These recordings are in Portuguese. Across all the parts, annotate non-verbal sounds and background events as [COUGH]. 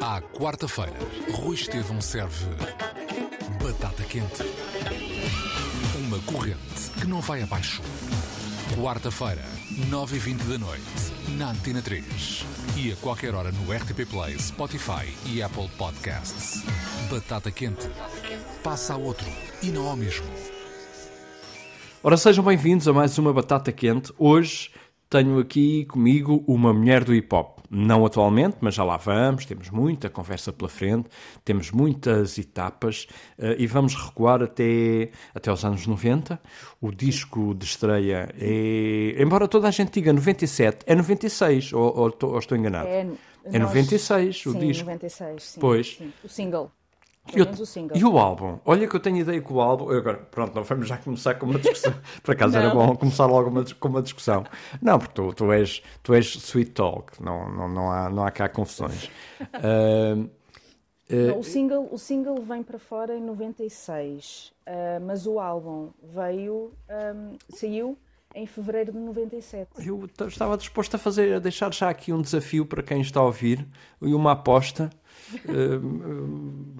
À quarta-feira, Rui Estevão serve batata quente. Uma corrente que não vai abaixo. Quarta-feira, 9h20 da noite, na Antena 3. E a qualquer hora no RTP Play, Spotify e Apple Podcasts. Batata quente. Passa a outro e não ao mesmo. Ora, sejam bem-vindos a mais uma Batata Quente. Hoje tenho aqui comigo uma mulher do hip hop. Não atualmente, mas já lá vamos. Temos muita conversa pela frente, temos muitas etapas uh, e vamos recuar até, até aos anos 90. O disco de estreia é. Embora toda a gente diga 97, é 96, ou, ou, ou estou enganado? É, É nós- 96 o sim, disco. 96, sim. Pois. sim. O single. E Pelo o, e o álbum? Olha que eu tenho ideia que o álbum. Agora, pronto, não vamos já começar com uma discussão. [LAUGHS] Por acaso era Não. bom começar logo uma, com uma discussão. Não, porque tu, tu, és, tu és sweet talk, não, não, não, há, não há cá confusões. [LAUGHS] Ah, Não, o, single, o single vem para fora em 96, ah, mas o álbum veio, ahm, saiu em fevereiro de 97. eu estava disposto a fazer, a deixar já aqui um desafio para quem está a ouvir e uma aposta.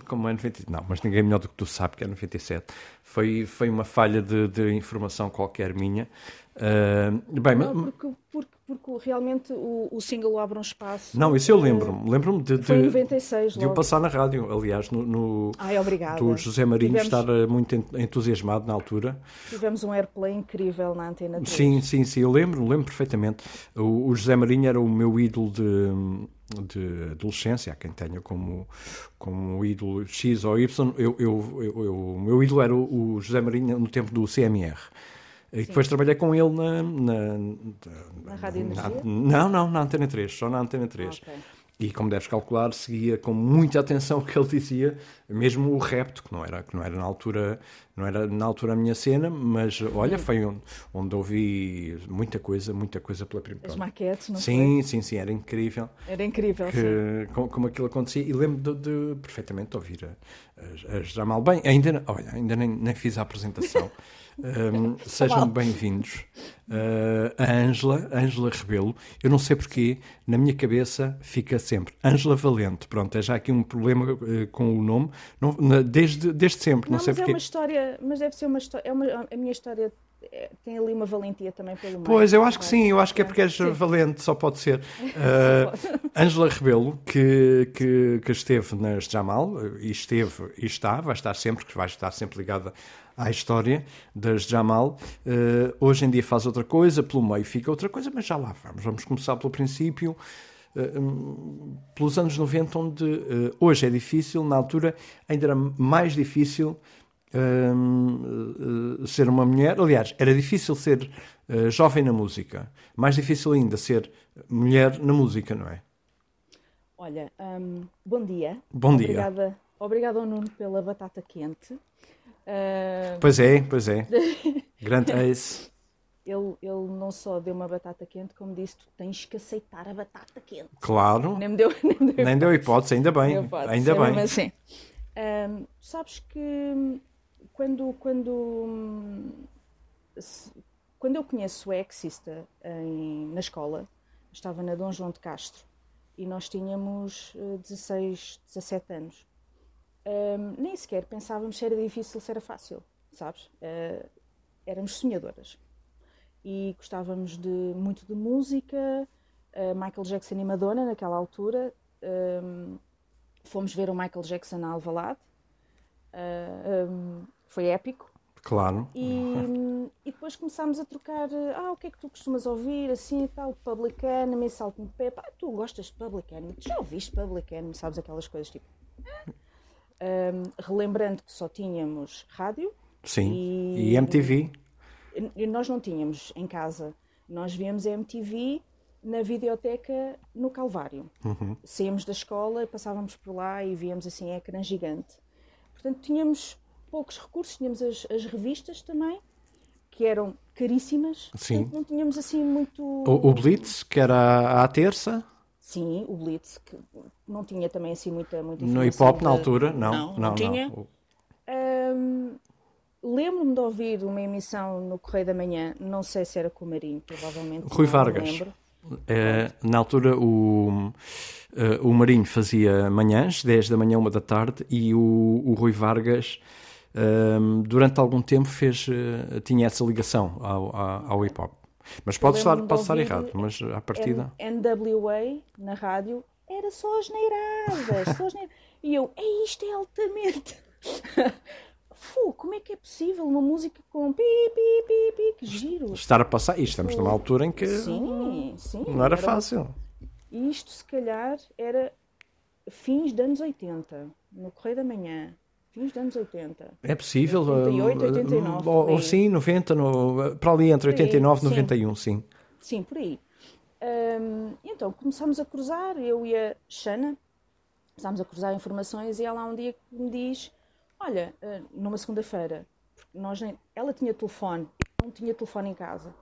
Como é 90, não, mas ninguém melhor do que tu sabe que é 97. Foi, foi uma falha de, de informação qualquer minha. Ah, bem, Não, mas- porque, porque, porque realmente o, o single abre um espaço. Não, isso eu lembro-me. Lembro-me de, de, 96 de o passar na rádio, aliás, no, no- Ai, do José Marinho tivemos, estar eh, muito en- entusiasmado na altura. Tivemos um airplay incrível na Antena 3. Sim, sim, sim, eu lembro, lembro perfeitamente. O, o José Marinho era o meu ídolo de, de adolescência, há quem tenha como, como ídolo X ou Y. Eu, eu, eu- eu- o meu ídolo era o, o José Marinho no tempo do CMR. E depois trabalhei com ele na. Na, Na Rádio na- Energia? Não, não, na Antena 3, só na Antena 3. Ok. E como deves calcular, seguia com muita atenção o que ele dizia, mesmo o repto, que não era, que não era na altura, não era na altura a minha cena, mas olha, foi onde, onde ouvi muita coisa, muita coisa pela primeira As maquetes, não Sim, sim, sim, era incrível foi? Era incrível, sim. que, como, como aquilo acontecia e lembro de, de perfeitamente ouvir a, a, a Jamal bem. Ainda, olha, ainda nem, nem fiz a apresentação. [LAUGHS] Um, [LAUGHS] sejam bem-vindos. Uh, a Ângela, Ângela Rebelo. Eu não sei porquê, na minha cabeça fica sempre Ângela Valente. Pronto, é já aqui um problema uh, com o nome, não, na- desde, desde sempre. Não, Não, sei mas é porquê. uma história, mas deve ser uma história, é uma, a minha história é, tem ali uma valentia também pelo meio. Pois, eu acho que vai? sim, eu acho que é porque és Sim. valente, só pode ser. [LAUGHS] Uh, Ângela Rebelo, que, que, que esteve nas Jamal, e esteve e está, vai estar sempre, que vai estar sempre ligada à história das Jamal. Uh, hoje em dia faz outra coisa, pelo meio fica outra coisa, mas já lá vamos. Vamos começar pelo princípio. Uh, um, pelos anos 90, onde uh, hoje é difícil, na altura ainda era mais difícil hum, ser uma mulher. Aliás, era difícil ser jovem na música. Mais difícil ainda ser mulher na música, não é? Olha, hum, bom dia. Bom dia. Obrigada, obrigada ao Nuno pela batata quente. Ah, Pois é, pois é. [LAUGHS] Grande ace. ele, ele não só deu uma batata quente, como disse, tu tens que aceitar a batata quente. Claro. Nem me deu, [LAUGHS] nem deu Nem deu hipótese, ainda bem. Posso, Ainda é bem. assim. Ahm, sabes que hum, quando, quando, hum, se- quando eu conheço o Ex-Sister em- na escola, estava na Dom João de Castro e nós tínhamos eh, 16, 17 anos. Ahm, nem sequer pensávamos se era difícil, se era fácil, sabes? Ah, éramos sonhadoras e gostávamos de, muito de música, ah, Michael Jackson e Madonna naquela altura. Ahm, fomos ver o Michael Jackson a Alvalade, Ah, ahm, foi épico. Claro. E, e depois começámos a trocar, ah, o que é que tu costumas ouvir, assim e tal, Public Enemy, Salt and Pepper, ah, tu gostas de Public Enemy, tu já ouviste Public Enemy, sabes aquelas coisas tipo... Ahm, relembrando que só tínhamos rádio, Sim. E- E MTV? nós não tínhamos em casa, nós víamos a MTV na videoteca no Calvário. Saíamos da escola, passávamos por lá e víamos assim ecrã gigante. Portanto, tínhamos poucos recursos, tínhamos as, as revistas também, que eram caríssimas. Sim. Portanto, não tínhamos assim muito. O, o Blitz, que era à terça, Sim, o Blitz, que não tinha também assim muita, muita no hip hop na altura. Não, Não, não, não tinha. não. Lembro-me de ouvir uma emissão no Correio da Manhã, não sei se era com o Marinho, provavelmente. Rui não, Vargas. Uh, na altura, o, uh, o Marinho fazia manhãs, 10 da manhã, 1 da tarde, e o, o Rui Vargas, uh, durante algum tempo, fez, tinha essa ligação ao, ao, ao hip hop. Mas pode estar, pode estar errado, mas à partida. NWA na rádio era só as neiradas, só as neiradas. E eu, é isto, é altamente. [LAUGHS] Fu, como é que é possível uma música com pi, pi, pi, pi, que giro? Estar a passar, e estamos numa altura em que sim, sim, não era, era fácil. Isto, se calhar, era fins de anos 80, no Correio da Manhã. Fins de anos 80. É possível. 88, 89. Ou, ou sim, 90, no, para ali entre 89 e 91, sim. Sim, por aí. Um, então começámos a cruzar, eu e a Xana, começámos a cruzar informações e ela há um dia me diz Olha, eh, numa segunda-feira, nós nem, ela tinha telefone, não tinha telefone em casa.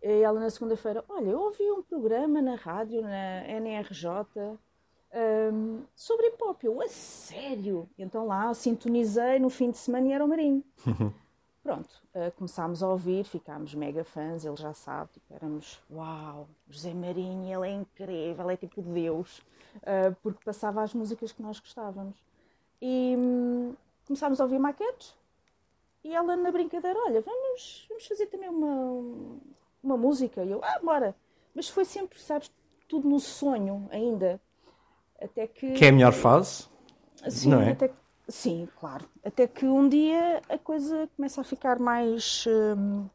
E ela na segunda-feira, olha, eu ouvi um programa na rádio, na NRJ, um, sobre hip hop. Eu, a sério? Então lá sintonizei no fim de semana e era o Marinho. [LAUGHS] Pronto, uh, começámos a ouvir, ficámos mega fãs, ele já sabe, tipo, éramos, uau, José Marinho, ele é incrível, é tipo Deus, uh, porque passava as músicas que nós gostávamos. E, hum, começámos a ouvir maquetes e ela na brincadeira, olha, vamos, vamos fazer também uma, uma música. E eu, ah, bora. Mas foi sempre, sabes, tudo no sonho ainda. Até que... Que é a melhor fase? Sim, não é? até, sim, claro. Até que um dia a coisa começa a ficar mais hum,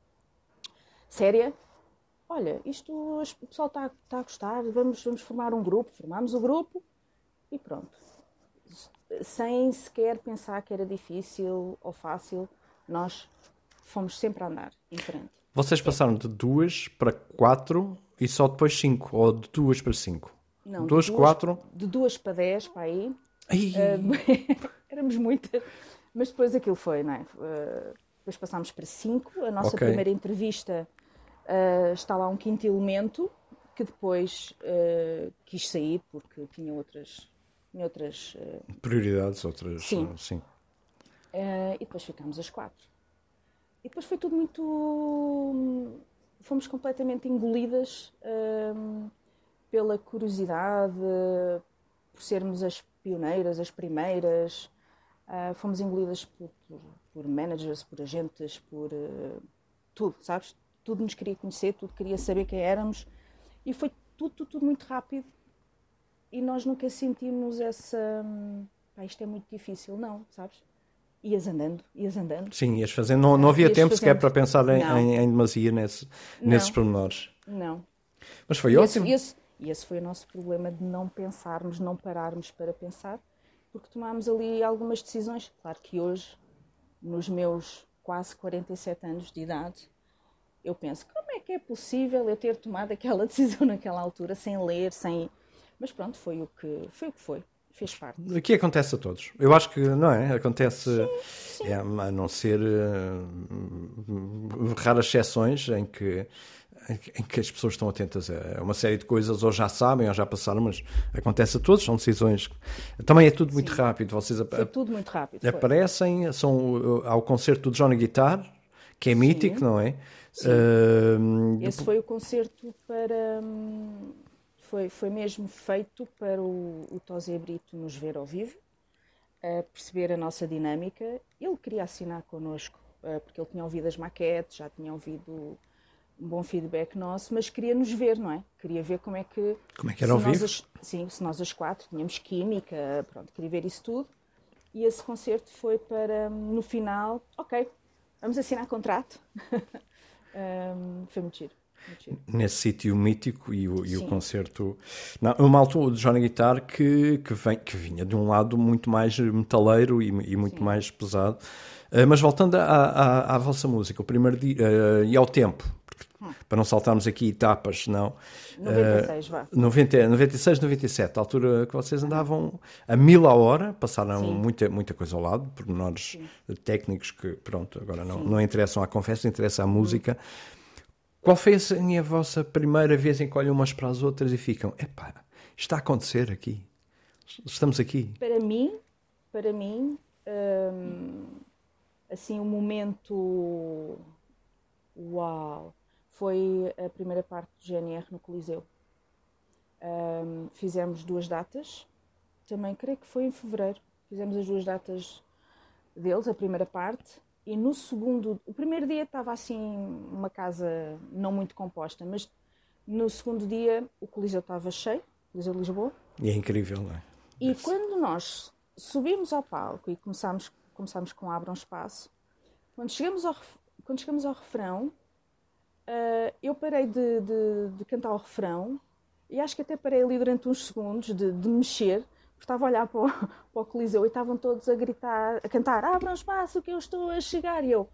séria. Olha, isto o pessoal está tá a gostar, vamos, vamos formar um grupo. Formámos o grupo e pronto sem sequer pensar que era difícil ou fácil, nós fomos sempre a andar em frente. Vocês passaram de duas para quatro e só depois cinco, ou de duas para cinco? Não, duas, de duas quatro? De duas para dez, para aí. Uh, [LAUGHS] éramos muitas, mas depois aquilo foi, não é? Uh, depois passámos para cinco. A nossa okay. primeira entrevista uh, está lá um quinto elemento que depois quis sair porque tinha outras em outras prioridades, outras sim. Sim. E depois ficámos às quatro. E depois foi tudo muito. Fomos completamente engolidas pela curiosidade, por sermos as pioneiras, as primeiras. fomos engolidas por, por, por, managers, por agentes, por tudo, sabes? Tudo nos queria conhecer, tudo queria saber quem éramos. E foi tudo, tudo, tudo muito rápido e nós nunca sentimos essa. Hum, pá, isto é muito difícil, não, sabes? Ias andando, ias andando. Sim, ias fazendo. Não, não havia ias tempo fazendo. sequer para pensar em, em, em demasia nesse, nesses pormenores. Não. Mas foi ótimo. Esse, e esse foi o nosso problema de não pensarmos, não pararmos para pensar, porque tomámos ali algumas decisões. Claro que hoje, nos meus quase 47 anos de idade, eu penso, como é que é possível eu ter tomado aquela [LAUGHS] decisão naquela altura, sem ler, sem mas pronto, foi o que foi. O que foi. Fez parte. Aqui acontece a todos. Eu acho que, não é? Acontece, sim, sim. É, a não ser uh, raras exceções em que, em que as pessoas estão atentas a uma série de coisas, ou já sabem, ou já passaram, mas acontece a todos, são decisões. Também é tudo muito sim. rápido. Vocês Foi tudo muito rápido. Aparecem, foi. são ao concerto do Johnny Guitar, que é mítico, não é? Uh, Esse foi o concerto para. Hum, foi, foi mesmo feito para o, o Tosé Brito nos ver ao vivo, a perceber a nossa dinâmica. Ele queria assinar connosco, uh, porque ele tinha ouvido as maquetes, já tinha ouvido um bom feedback nosso, mas queria nos ver, não é? Queria ver como é que. Como é que era ao vivo? As, sim, se nós as quatro tínhamos química, pronto, queria ver isso tudo. E esse concerto foi para, no final, ok, vamos assinar contrato. [LAUGHS] um, foi muito giro nesse sítio mítico e o, e o concerto. Não, uma altura de Johnny Guitar que, que, vem, que vinha de um lado muito mais metaleiro e, e muito Sim. mais pesado. Uh, mas voltando à, à, à, vossa música, o primeiro dia uh, e ao tempo, hum. para não saltarmos aqui etapas, não. 96, uh, vá. 90, 96, 97, a altura que vocês andavam a mil a hora, passaram muita, muita coisa ao lado, pormenores técnicos que, pronto, agora não, não interessam à confessa, interessa à música. Hum qual foi a vossa primeira vez em que olham umas para as outras e ficam, epá, está a acontecer aqui, estamos aqui? Para mim, para mim, hum, assim, um momento uau, foi a primeira parte do GNR no Coliseu. Um, fizemos duas datas, também creio que foi em fevereiro. Fizemos as duas datas deles, a primeira parte, e no segundo, o primeiro dia estava assim uma casa não muito composta, mas no segundo dia o Coliseu estava cheio, o Coliseu de Lisboa. E é incrível, não é? E Deve quando ser. nós subimos ao palco e começámos, começámos com Abra um Espaço, quando chegamos ao, quando chegamos ao refrão, uh, eu parei de, de, de, cantar o refrão e acho que até parei ali durante uns segundos de, de mexer, estava a olhar para o, [LAUGHS] para o Coliseu e estavam todos a gritar, a cantar: Abram espaço que eu estou a chegar. E eu,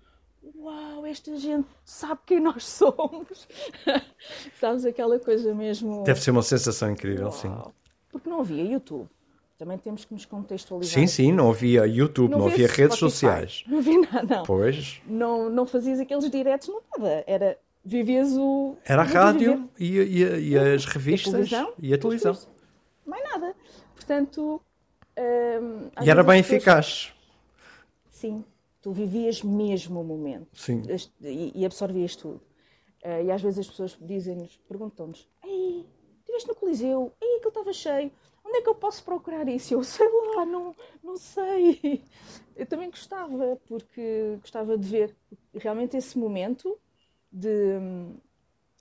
uau, esta gente sabe quem nós [LAUGHS] somos. [LAUGHS] Sabes aquela coisa mesmo. Deve ser uma sensação incrível, uau. sim. Porque não havia YouTube. Também temos que nos contextualizar. Sim, sim, não havia YouTube, não, não havia redes sociais. Não havia nada, não. Pois. Não, não fazias aqueles diretos, não nada. Era, vivias o... Era a rádio e, e, e, as revistas a televisão, e a televisão. Mais nada. Portanto... Hum, e era bem pessoas... eficaz. Sim. Tu vivias mesmo o momento. Sim. E, e absorvias tudo. Uh, e às vezes as pessoas dizem-nos, perguntam-nos, Ei, estiveste no Coliseu? Ei, aquilo estava cheio onde é que eu posso procurar isso? Eu sei lá, não, não sei. Eu também gostava, porque gostava de ver realmente esse momento de.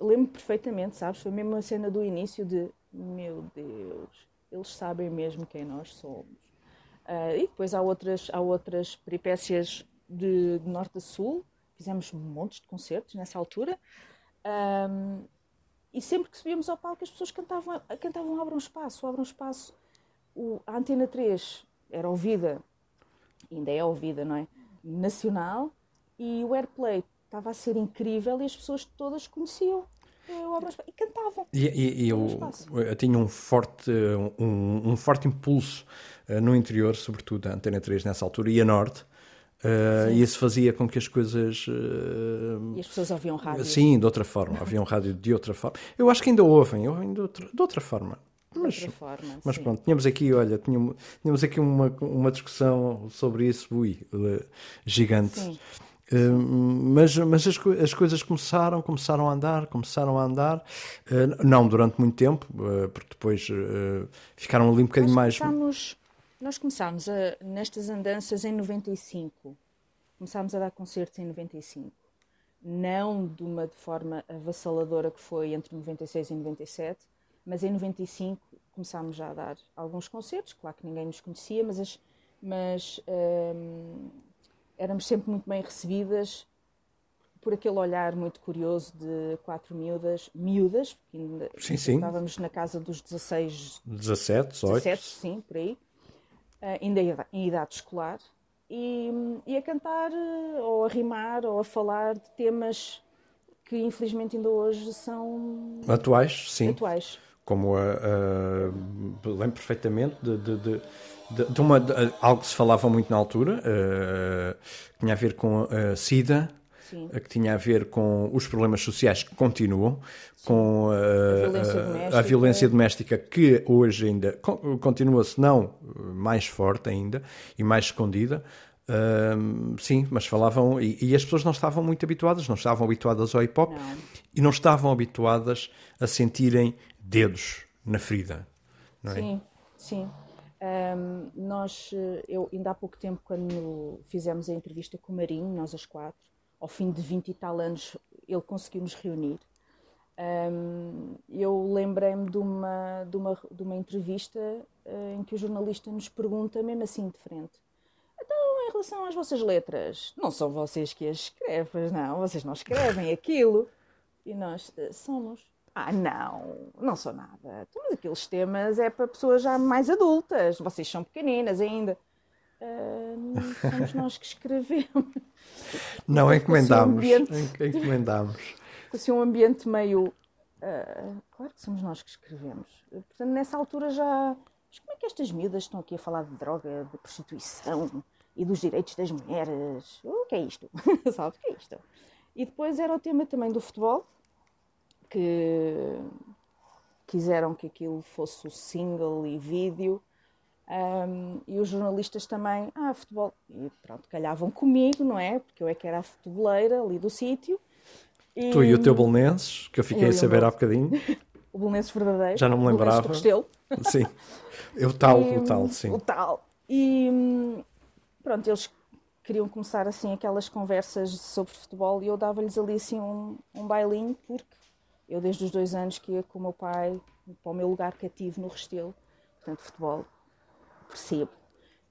Lembro perfeitamente, sabes? Foi mesmo a cena do início de meu Deus, eles sabem mesmo quem nós somos. Uh, e depois há outras, há outras peripécias de, de norte a sul. Fizemos montes de concertos nessa altura. Um, e sempre que subíamos ao palco, as pessoas cantavam, cantavam Abram Espaço, Abram Espaço. O, a Antena 3 era ouvida, ainda é ouvida, não é? Nacional, e o Airplay estava a ser incrível e as pessoas todas conheciam e cantavam. E, e, e eu, eu, tinha um forte, um, um forte impulso uh, no interior, sobretudo a Antena 3 nessa altura, e a Norte, Uh, e isso fazia com que as coisas. Uh, e as pessoas ouviam rádio? Sim, de outra forma. [LAUGHS] Ouviam rádio de outra forma. Eu acho que ainda ouvem, ouvem de outra, de outra forma. Mas, outra forma, mas sim. pronto, tínhamos aqui, olha, tínhamos, tínhamos aqui uma, uma discussão sobre isso, ui, gigante. Sim. Uh, mas mas as, as coisas começaram, começaram a andar, começaram a andar, uh, não durante muito tempo, uh, porque depois ficaram ali um bocadinho mais. Nós começámos a, nestas andanças em 95. Começámos a dar concertos em 95. Não de uma de forma avassaladora que foi entre 96 e 97, mas em 95 começámos já a dar alguns concertos. Claro que ninguém nos conhecia, mas, as, mas hum, éramos sempre muito bem recebidas por aquele olhar muito curioso de quatro miúdas, miúdas, porque ainda sim, sim. estávamos na casa dos 16, 17, 18. 17, sim, por aí eh, ainda em idade escolar, e, e, a cantar, eh, ou a rimar, ou a falar de temas que infelizmente ainda hoje são atuais, sim. Atuais. Como a, a, lembro perfeitamente de, de, de, de uma, algo que se falava muito na altura, uh, que tinha a ver com a SIDA, Sim. que tinha a ver com os problemas sociais que continuam, Sim. com uh, a, violência a, violência doméstica que hoje ainda continua, se não mais forte ainda e mais escondida. Uh, sim, mas falavam e, e, as pessoas não estavam muito habituadas, não estavam habituadas ao hip hop não. e não estavam habituadas a sentirem dedos na ferida. Não é? Sim, sim. Um, nós, eu ainda há pouco tempo, quando fizemos a entrevista com o Marinho, nós as quatro, ao fim de 20 e tal anos, ele conseguiu nos reunir. Um, eu lembrei-me de uma, de, uma, de uma entrevista uh, em que o jornalista nos pergunta, mesmo assim de frente: Então, em relação às vossas letras, não são vocês que as escrevem, não, vocês não escrevem aquilo. E nós uh, somos. Ah, não, não sou nada. Mas aqueles temas é para pessoas já mais adultas, vocês são pequeninas ainda. Uh, somos [LAUGHS] nós que escrevemos. Não encomendámos. Um ambiente... Encomendámos. Assim, um ambiente meio. Uh, claro que somos nós que escrevemos. Portanto, nessa altura já. Mas como é que estas miúdas estão aqui a falar de droga, de prostituição e dos direitos das mulheres? O que é isto? [LAUGHS] Sabe o que é isto? E depois era o tema também do futebol, que quiseram que aquilo fosse o single e vídeo. Um, e os jornalistas também, ah, futebol. E pronto, calhavam comigo, não é? Porque eu é que era a futeboleira ali do sítio. E, Tu e o teu Bolonenses, que eu fiquei Eu a o saber há bocadinho. [LAUGHS] O Belenenses verdadeiro. Já não me o lembrava. Restelo. Sim. O tal, E, o tal, sim. O tal. E pronto, eles queriam começar assim aquelas conversas sobre futebol e eu dava-lhes ali assim um, um bailinho, porque eu desde os dois anos que ia com o meu pai para o meu lugar cativo no Restelo, portanto, futebol, percebo.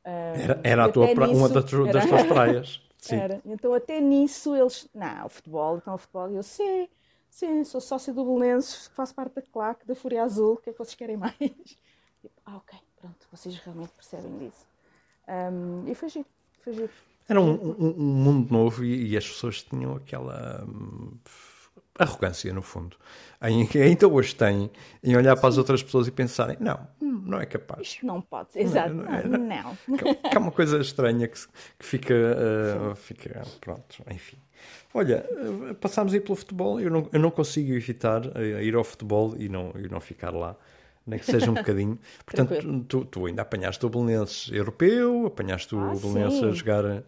Era, era a tua pra- uma nisso- das, tu- das era- tuas [LAUGHS] praias. Sim. Era. Então até nisso eles, não, o futebol, então o futebol, eu sim, sim, sou sócio do Belenenses, faço parte da claque, da Fúria Azul, o que é que vocês querem mais? [LAUGHS] Tipo, ah, ok, pronto, vocês realmente percebem disso. Ahm, e foi giro, foi giro. Era um, um- um mundo novo e, e as pessoas tinham aquela hum, arrogância, no fundo. Em, que ainda hoje têm, em olhar para as outras pessoas e pensarem: não, não é capaz. Isto não pode ser, exato, não não, é, não. Que, que é uma coisa estranha que, que fica, uh, fica. Pronto, enfim. Olha, uh, passámos aí pelo futebol. Eu não, eu não consigo evitar uh, ir ao futebol e não, e não ficar lá, nem que seja um [LAUGHS] bocadinho. Portanto, tu, tu ainda apanhaste o Belenenses europeu, apanhaste Ah, o Belenenses a jogar.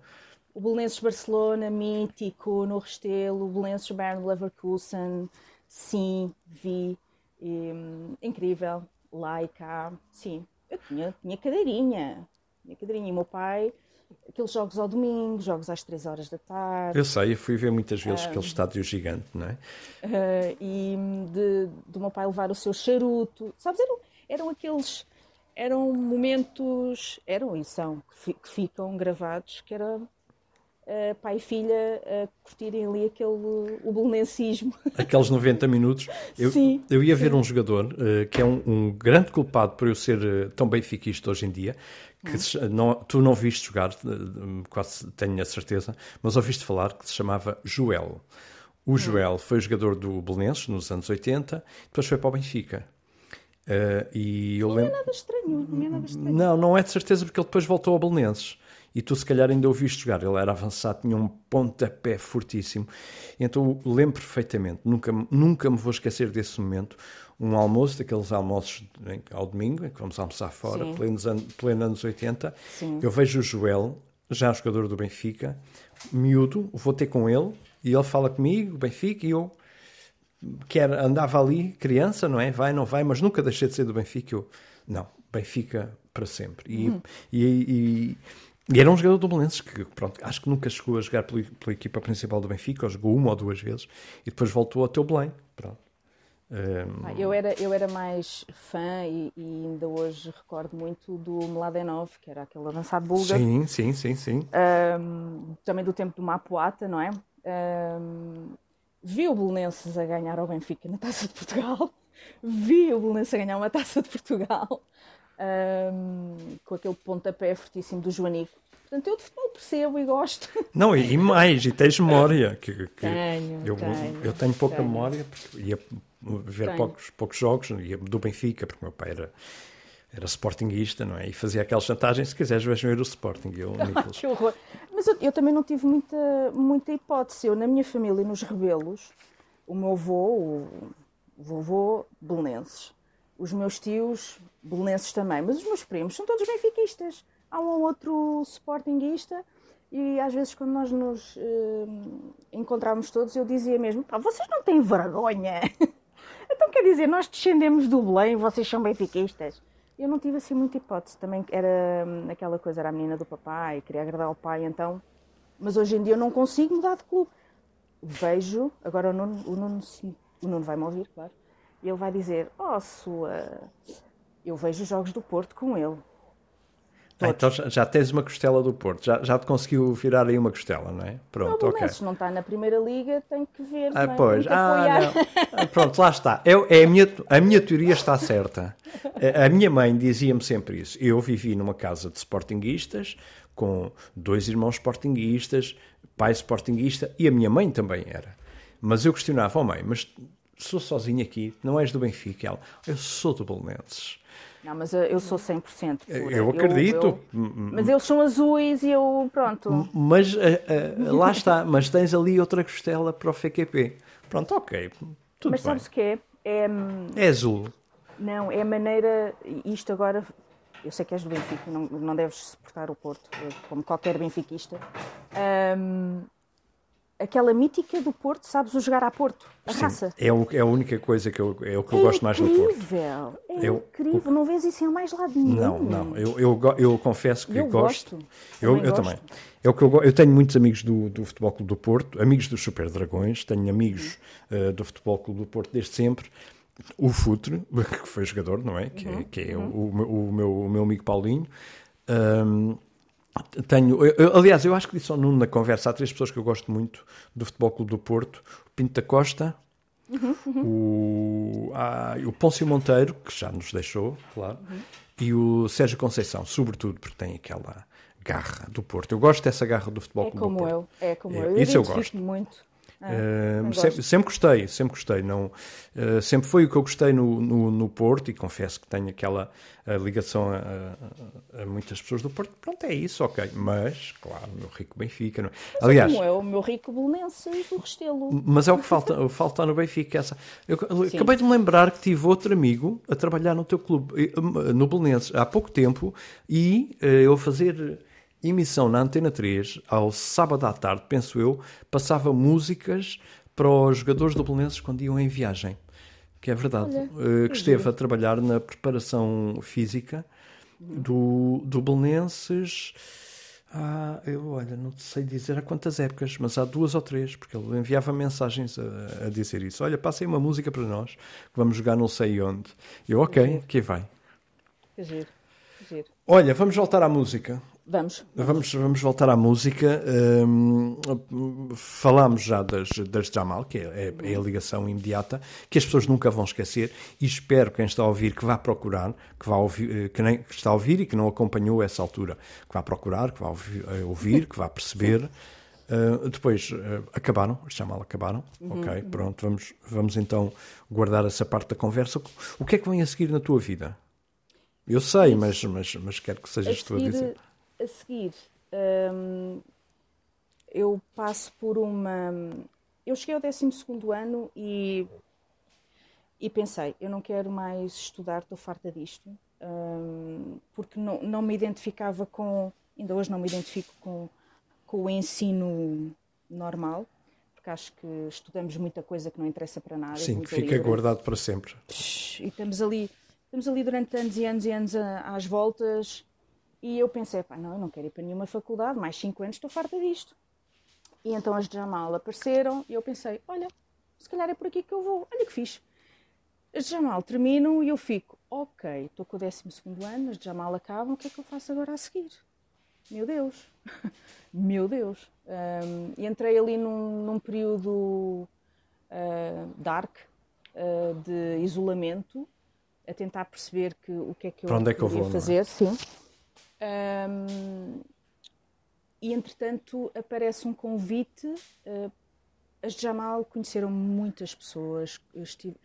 Uh, O Belenenses Barcelona, mítico, no Restelo, o Belenenses Bayern Leverkusen, sim, vi, e, hum, incrível, lá e cá, sim. Eu tinha, tinha cadeirinha, tinha cadeirinha. E o meu pai, aqueles jogos ao domingo, jogos às 3 horas da tarde, Eu sei, eu fui ver muitas vezes aquele estádio gigante, não é? eh, e de, do meu pai levar o seu charuto, sabes, eram, eram aqueles, eram momentos, eram e são, que ficam gravados, que era eh, pai e filha a curtirem ali aquele, o belenensismo. [LAUGHS] Aqueles 90 minutos. Eu, Sim, eu ia ver um jogador eh, que é um, um grande culpado por eu ser eh, tão benfiquista hoje em dia, que se- não- tu não viste jogar, quase tenho a certeza, mas ouviste falar que se chamava Joel. O Joel foi jogador do Belenenses nos anos 80, depois foi para o Benfica. Eh, e eu lembro. nada estranho, não é nada estranho. Não, não é de certeza porque ele depois voltou ao Belenenses. E tu se calhar ainda o viste jogar. Ele era avançado, tinha um pontapé fortíssimo. Então lembro perfeitamente, nunca, nunca me vou esquecer desse momento. Um almoço, daqueles almoços ao domingo, em que vamos almoçar fora, Sim. plenos, an pleno anos 80. Sim. Eu vejo o Joel, já jogador do Benfica, miúdo, vou ter com ele, e ele fala comigo, Benfica, e eu que era, andava ali, criança, não é? Vai, não vai, mas nunca deixei de ser do Benfica. Eu, não, Benfica para sempre. E, Uhum. e, e- e era um jogador do Belenenses que, pronto, acho que nunca chegou a jogar pela, pela equipa principal do Benfica, ou jogou uma ou duas vezes, e depois voltou ao teu Belém. Pronto. Ehm, Pá, Eu era, eu era mais fã e, e ainda hoje recordo muito do Mladenov, que era aquele avançado búlgaro. sim, sim, sim, sim. Ahm, também do tempo do Mapuata, não é? Ahm, vi o Belenenses a ganhar ao Benfica na Taça de Portugal. [LAUGHS] Vi o Belenenses a ganhar uma Taça de Portugal. Ahm, com aquele pontapé fortíssimo do Joanico. Portanto, eu de futebol percebo e gosto. [LAUGHS] Não, e, e mais, e tens memória. Que, que Tenho, eu, tenho, eu tenho pouca tenho. memória, porque ia ver Tenho. poucos, poucos jogos, ia do Benfica, porque o meu pai era, era sportinguista, não é? E fazia aquela chantagem, se quiseres vejam ver o Sporting, eu, [LAUGHS] Nicolas. Que horror. Mas eu, eu também não tive muita, muita hipótese. Eu, na minha família, nos rebelos, o meu avô, o vovô, belenenses. Os meus tios, belenenses também. Mas os meus primos são todos benfiquistas. Há um ou outro sportinguista. E às vezes, quando nós nos eh, encontrávamos todos, eu dizia mesmo: pá, vocês não têm vergonha? [LAUGHS] então quer dizer, nós descendemos do Belém vocês são benfiquistas. Eu não tive assim muita hipótese. Também era hum, aquela coisa, era a menina do papai, queria agradar ao pai, então. Mas hoje em dia eu não consigo mudar de clube. Vejo, agora o Nuno, o Nuno, o Nuno vai-me ouvir, claro, ele vai dizer: Oh, sua. Eu vejo os jogos do Porto com ele. Ah, então já, tens uma costela do Porto, já, já te conseguiu virar aí uma costela, não é? Não, Pronto, o ok. Não está na Primeira Liga, tem que ver. Ah, não é? pois. Ah, não. Ah, Pronto, lá está. Eu, é a, minha, a minha teoria está certa. A, a minha mãe dizia-me sempre isso. Eu vivi numa casa de sportinguistas, com dois irmãos sportinguistas, pai sportinguista, e a minha mãe também era. Mas eu questionava, oh mãe, mas sou sozinho aqui, não és do Benfica? Ela, eu sou do Belenenses. Não, mas eu, eu sou 100% pura. Eu acredito. eu- mas eles são azuis e eu, pronto. Mas ah, ah, lá está, mas tens ali outra costela para o FQP. Pronto, ok, tudo mas bem. sabes o que é? É, É azul. Não, é a maneira. Isto agora. Eu sei que és do Benfica, não, não deves suportar o Porto, eh, como qualquer benfiquista. Ahm, aquela mítica do Porto, sabes o jogar a Porto, a Sim, raça. É, o, é a única coisa que eu, é o que eu é gosto mais do Porto. incrível, é Eu- incrível. Não vês isso em mais lado nenhum. Não, não, eu, eu, eu confesso que Eu gosto. gosto. Eu, Também eu gosto. também. É o que eu, eu tenho muitos amigos do, do Futebol Clube do Porto, amigos dos Super Dragões, tenho amigos eh, do Futebol Clube do Porto desde sempre. O Futre, [LAUGHS] que foi jogador, não é? Que, é- que é o, o meu- o meu, o meu amigo Paulinho. Ahm, tenho, eu- eu- aliás, eu acho que disse ao Nuno na conversa, há três pessoas que eu gosto muito do Futebol Clube do Porto: o Pinto da Costa, o, ah, o Pôncio Monteiro, que já nos deixou, claro, e o Sérgio Conceição, sobretudo porque tem aquela garra do Porto. Eu gosto dessa garra do Futebol É Clube do como Porto. eu, é como É, eu. Eu isso eu gosto. muito. Ah, Uh, eu sempre, sempre gostei, sempre gostei. Não, uh, sempre foi o que eu gostei no, no, no Porto e confesso que tenho aquela uh, ligação a, a- a muitas pessoas do Porto. Pronto, é isso, ok. Mas, claro, meu rico Benfica. Não é? Aliás, Como eu, o meu rico bolonense do Restelo. mas é o que falta, falta no Benfica. Essa. Eu acabei de me lembrar que tive outro amigo a trabalhar no teu clube, eh, no Belenenses, há pouco tempo, e eh, eu a fazer emissão na Antena 3, ao sábado à tarde, penso eu, passava músicas para os jogadores do Belenenses quando iam em viagem. Que é verdade. Olha, Eh, que esteve a trabalhar na preparação física do, do Belenenses. Ah, eu, olha, não sei dizer há quantas épocas, mas há duas ou três, porque ele enviava mensagens a, a dizer isso. Olha, passem uma música para nós, que vamos jogar não sei onde. Eu, ok, aqui vai. Que giro, que giro. Olha, vamos voltar à música. Vamos. Vamos, vamos voltar à música. Hum, falámos já das, das Jamal, que é, é- é a ligação imediata, que as pessoas nunca vão esquecer, e espero que quem está a ouvir que vá procurar, que, vá ouvir, eh, que, nem, que está a ouvir e que não acompanhou essa altura, que vá procurar, que vá ouvir, eh, ouvir, que vá perceber. Uh, depois uh, acabaram, as Jamal acabaram. ok, pronto, vamos, vamos então guardar essa parte da conversa. O que é que vem a seguir na tua vida? Eu sei, mas, mas, mas quero que sejas tu a dizer. A seguir hum, eu passo por uma. Eu cheguei ao 12 ano e, e pensei: eu não quero mais estudar, estou farta disto, hum, porque não, não me identificava com. Ainda hoje não me identifico com, com o ensino normal, porque acho que estudamos muita coisa que não interessa para nada. Sim, que fica livre. guardado para sempre. e estamos ali, estamos ali durante anos e anos e anos às voltas e eu pensei, pá, não, eu não quero ir para nenhuma faculdade, mais 5 anos estou farta disto. E então as de Jamal apareceram e eu pensei, olha, se calhar é por aqui que eu vou, olha que fixe. As de Jamal terminam e eu fico, ok, estou com o 12 ano, as Jamal acabam, o que é que eu faço agora a seguir? Meu Deus, [LAUGHS] meu Deus. E entrei ali num, num período ah, dark, ah, de isolamento, a tentar perceber que, o que é que eu Para onde é que eu podia vou, não é? fazer. Sim. Hum, e entretanto aparece um convite. ah, as de Jamal conheceram muitas pessoas, estive-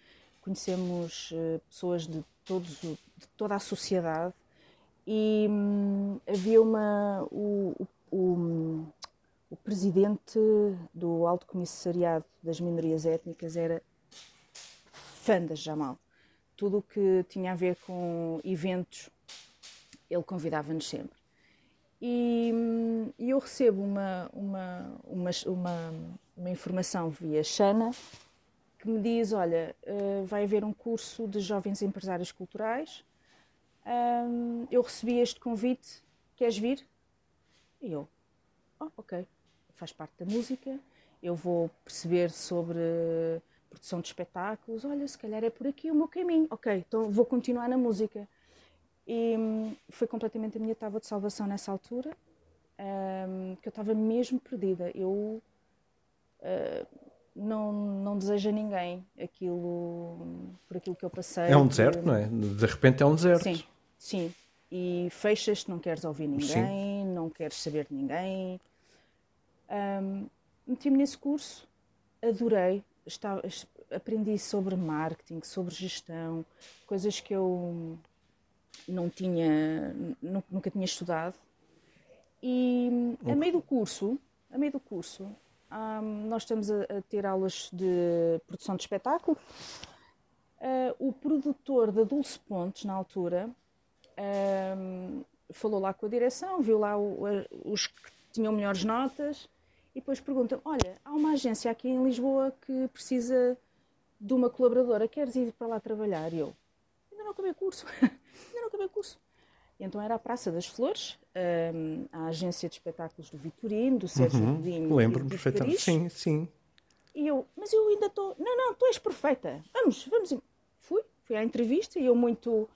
conhecemos eh, pessoas de, todos, de toda a sociedade e hum, havia uma. O- o- o presidente do Alto Comissariado das Minorias Étnicas era fã das Jamal. Tudo o que tinha a ver com eventos, ele convidava-nos sempre. E, e eu recebo uma, uma, uma, uma, uma informação via Xana que me diz: Olha, eh, vai haver um curso de jovens empresários culturais. Eu recebi este convite, queres vir? E eu, oh, ok, faz parte da música, eu vou perceber sobre produção de espetáculos. Olha, se calhar é por aqui o meu caminho. Ok, então vou continuar na música. E hum, foi completamente a minha tábua de salvação nessa altura, hum, que eu estava mesmo perdida. Eu ah, não, não desejo a ninguém aquilo, por aquilo que eu passei. É um deserto, não é? De repente é um deserto. Sim, sim. E fechas, não queres ouvir ninguém, não queres saber de ninguém. Ahm, Meti-me nesse curso, adorei, estava, es- aprendi sobre marketing, sobre gestão, coisas que eu não tinha, nu- nunca tinha estudado. E a meio do curso, a meio do curso, ahm, nós estamos a, a ter aulas de produção de espetáculo. Ah, o produtor da Dulce Pontes, na altura, ahm, falou lá com a direção, viu lá o- a- os que tinham melhores notas e depois perguntam: Olha, há uma agência aqui em Lisboa que precisa de uma colaboradora, queres ir para lá trabalhar? E eu: Ainda não acabei o curso, [LAUGHS] não curso. Então era a Praça das Flores, hum, a agência de espetáculos do Vitorino, do Sérgio Uhum. Godinho. Lembro-me perfeitamente. Sim, sim. E eu, mas eu ainda estou. Não, não, tu és perfeita. Vamos, vamos. Fui, fui à entrevista e eu muito.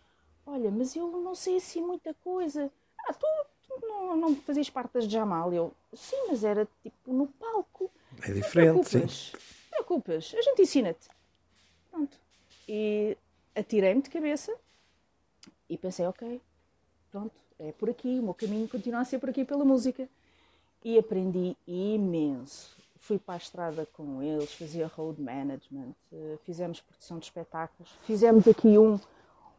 Olha, mas eu não sei assim muita coisa. Ah, tu, tu não, não fazias parte das Jamal? Eu, sim, mas era tipo no palco. É Não te diferente, sim. preocupes. Não te preocupes, a gente ensina-te. Pronto. E atirei-me de cabeça e pensei, ok, pronto, é por aqui, o meu caminho continua a ser por aqui pela música. E aprendi imenso. Fui para a estrada com eles, fazia road management, eh, fizemos produção de espetáculos. Fizemos aqui um,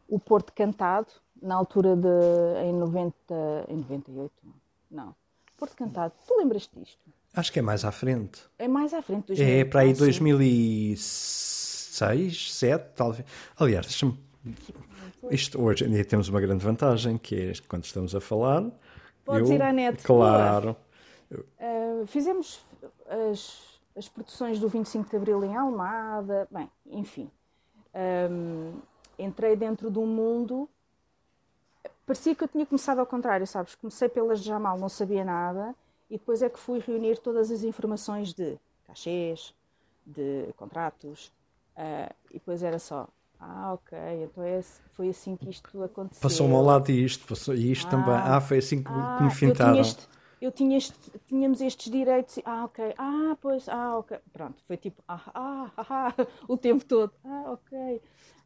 o Porto Cantado, na altura de. em 90. em 98, não. Porto Cantado, tu lembras-te disto? Acho que é mais à frente. É mais à frente. É para aí 2000. 2006, 2007, talvez. Aliás, deixa-me. Isto hoje em dia temos uma grande vantagem, que é quando estamos a falar. Podes ir à net. Claro. Uh, fizemos as, as produções do 25 de Abril em Almada, bem, enfim. Um, entrei dentro de um mundo. Parecia que eu tinha começado ao contrário, sabes? Comecei pelas Jamal, não sabia nada, e depois é que fui reunir todas as informações de cachês, de contratos, uh, e depois era só. Ah, ok, então é, foi assim que isto aconteceu. Passou-me ao lado isto, passou, e isto Ah. também. Ah, foi assim que, Ah, que me eu tinha fintaram. este- eu tinha este, tínhamos estes direitos. Ah, ok. Ah, pois, ah, ok. Pronto, foi tipo, ah, ah, ah, ah, [LAUGHS] o tempo todo. Ah, ok.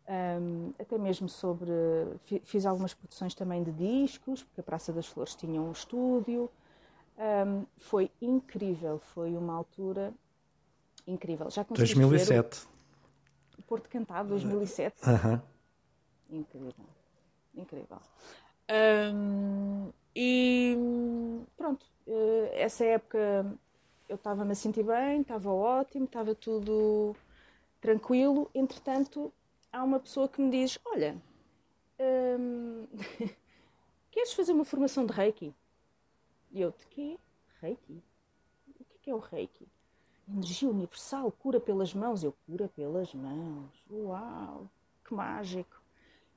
Ahm, até mesmo sobre. fi- Fiz algumas produções também de discos, porque a Praça das Flores tinha um estúdio. Ahm, foi incrível, foi uma altura incrível. Já conseguiste ver 2007. o Porto Cantado, 2007? Aham. Incrível. Incrível. Hum, e pronto, eh, essa época eu estava-me a sentir bem, estava ótimo, estava tudo tranquilo. Entretanto, há uma pessoa que me diz: Olha, hum, [LAUGHS] queres fazer uma formação de Reiki? E eu: De quê? Reiki? O que é que é o Reiki? Energia universal, cura pelas mãos. Eu: Cura pelas mãos. Uau, que mágico!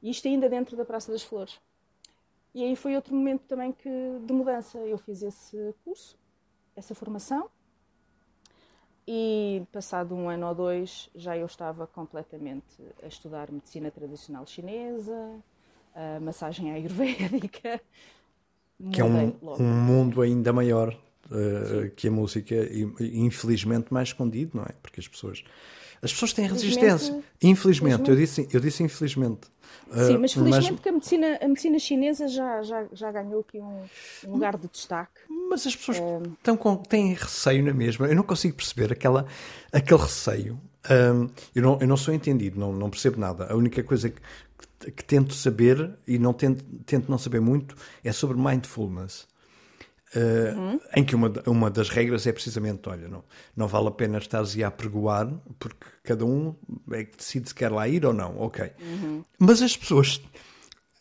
E isto ainda dentro da Praça das Flores. E aí foi outro momento também que, de mudança. Eu fiz esse curso, essa formação, e passado um ano ou dois já eu estava completamente a estudar medicina tradicional chinesa, massagem ayurvédica. Que é um, Mudei um mundo ainda maior uh, que a música, e, infelizmente mais escondido, não é? Porque as pessoas. As pessoas têm resistência. Infelizmente, eu disse, eu disse infelizmente. Sim, Uh, mas felizmente que a medicina, a medicina chinesa já, já, já ganhou aqui um, um lugar de destaque. Mas as pessoas estão com, têm receio na mesma. Eu não consigo perceber aquela, aquele receio. Hum, eu, não, eu não sou entendido, não, não percebo nada. A única coisa que, que, que tento saber, e não tento, tento não saber muito, é sobre mindfulness. Uh, Em que uma, uma das regras é precisamente: olha, não, não vale a pena estar a apregoar, porque cada um é que decide se quer lá ir ou não. Ok. Mas as pessoas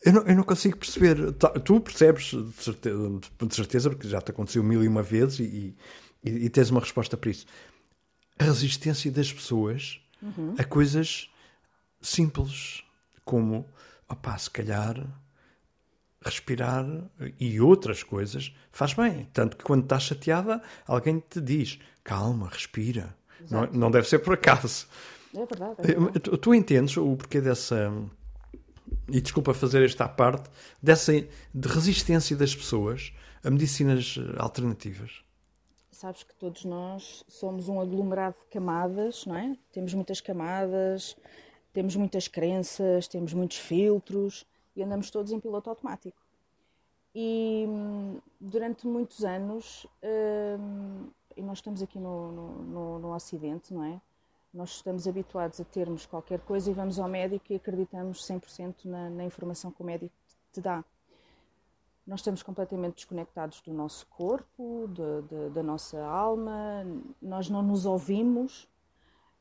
eu não, eu não consigo perceber. Ta- Tu percebes de certeza, de certeza, porque já te aconteceu mil e uma vezes e, e, e tens uma resposta para isso. A resistência das pessoas a coisas simples, como, opá, se calhar respirar e outras coisas faz bem. Tanto que quando estás chateada, alguém te diz calma, respira. Não, não deve ser por acaso. É verdade. é verdade. Tu, tu entendes o porquê dessa. E desculpa fazer esta parte, dessa de resistência das pessoas a medicinas alternativas. Sabes que todos nós somos um aglomerado de camadas, não é? Temos muitas camadas, temos muitas crenças, temos muitos filtros e andamos todos em piloto automático. E hum, durante muitos anos, hum, e nós estamos aqui no, no, no- no Ocidente, não é? Nós estamos habituados a termos qualquer coisa e vamos ao médico e acreditamos 100% na, na informação que o médico te dá. Nós estamos completamente desconectados do nosso corpo, de- de- da nossa alma, nós não nos ouvimos.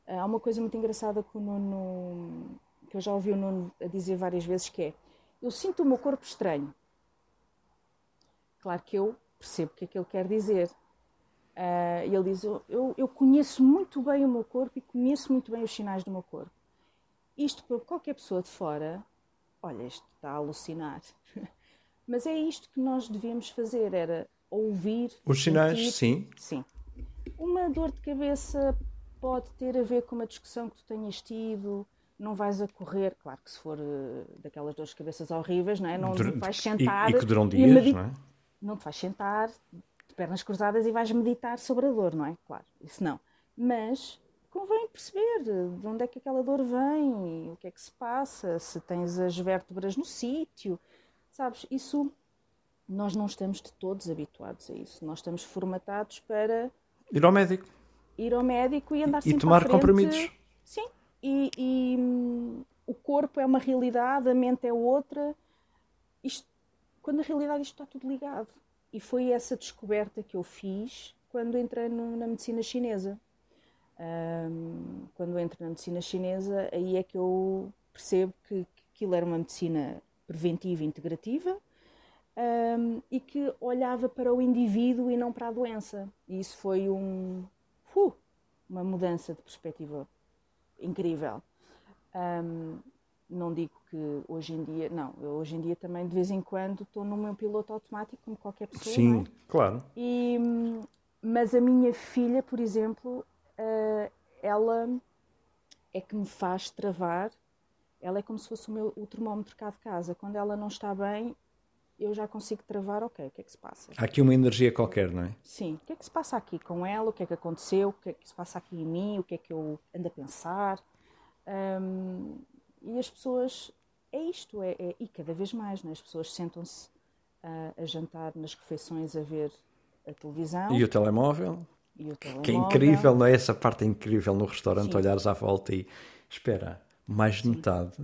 Há uma coisa muito engraçada que, o Nuno, que eu já ouvi o Nuno dizer várias vezes que é eu sinto o meu corpo estranho. Claro que eu percebo o que é que ele quer dizer. Uh, e ele diz: eu, eu, eu, conheço muito bem o meu corpo e conheço muito bem os sinais do meu corpo. Isto para qualquer pessoa de fora, olha, isto está a alucinar. [LAUGHS] Mas é isto que nós devíamos fazer: era ouvir. Os sinais, sim. Sim. Uma dor de cabeça pode ter a ver com uma discussão que tu tenhas tido, não vais a correr, claro que se for uh, daquelas dores de cabeças horríveis, não é? Não, não vais sentar. E, e que duram dias, não é? Não te vais sentar, de pernas cruzadas e vais meditar sobre a dor, não é? Claro, isso não. Mas convém perceber de onde é que aquela dor vem, o que é que se passa, se tens as vértebras no sítio, sabes? Isso nós não estamos de todos habituados a isso. Nós estamos formatados para ir ao médico, ir ao médico e andar e, e tomar comprimidos. Sim, e, e hum, o corpo é uma realidade, a mente é outra. Isto, quando na realidade isto está tudo ligado. E foi essa descoberta que eu fiz quando entrei no, na medicina chinesa. Um, quando entro na medicina chinesa, aí é que eu percebo que, que aquilo era uma medicina preventiva e integrativa um, e que olhava para o indivíduo e não para a doença. E isso foi um, uh, uma mudança de perspectiva incrível. Um, não digo que hoje em dia, não, eu hoje em dia também de vez em quando estou no meu piloto automático como qualquer pessoa. Sim, é? claro. E, mas a minha filha, por exemplo, uh, ela é que me faz travar. Ela é como se fosse o, meu, o termómetro cá de casa. Quando ela não está bem, eu já consigo travar, ok, o que é que se passa? Há aqui uma energia qualquer, não é? Sim, o que é que se passa aqui com ela, o que é que aconteceu, o que é que se passa aqui em mim, o que é que eu ando a pensar. Um, e as pessoas, é isto, é, é, e cada vez mais, é? as pessoas sentam-se a, a, jantar nas refeições a ver a televisão. E o telemóvel. E o telemóvel. Que é incrível, não é? Essa parte é incrível no restaurante, sim. olhares à volta e espera, mais de metade.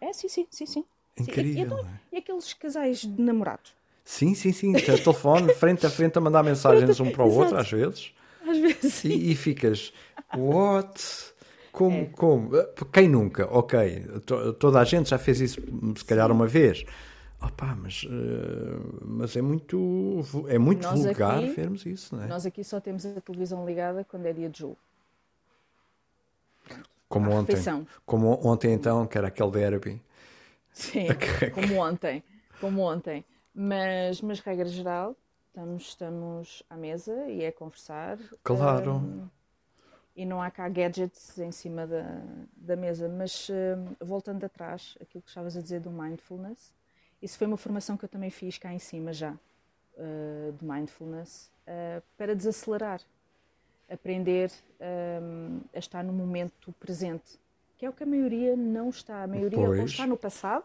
É, sim, sim, sim, sim. Incrível. Sim, e, e, e, aqueles casais de namorados? Sim, sim, sim. telefone [LAUGHS] frente a frente a mandar mensagens um para o outro, às vezes. Às vezes. E, e ficas, what? Como, é. como? Quem nunca? Ok, toda a gente já fez isso, se calhar uma vez. Opa, mas, uh, mas é muito, é muito vulgar aqui, vermos isso, não é? Nós aqui só temos a televisão ligada quando é dia de jogo. Como ontem. Como ontem então, que era aquele derby. Sim, como ontem, como ontem. Mas, mas regra geral, estamos, estamos à mesa e é conversar. Claro. Um, e não há cá gadgets em cima da, da mesa. Mas um, voltando atrás, aquilo que estavas a dizer do mindfulness, isso foi uma formação que eu também fiz cá em cima já, uh, de mindfulness, uh, para desacelerar. Aprender um, a estar no momento presente que é o que a maioria não está. A maioria pois. ou está no passado,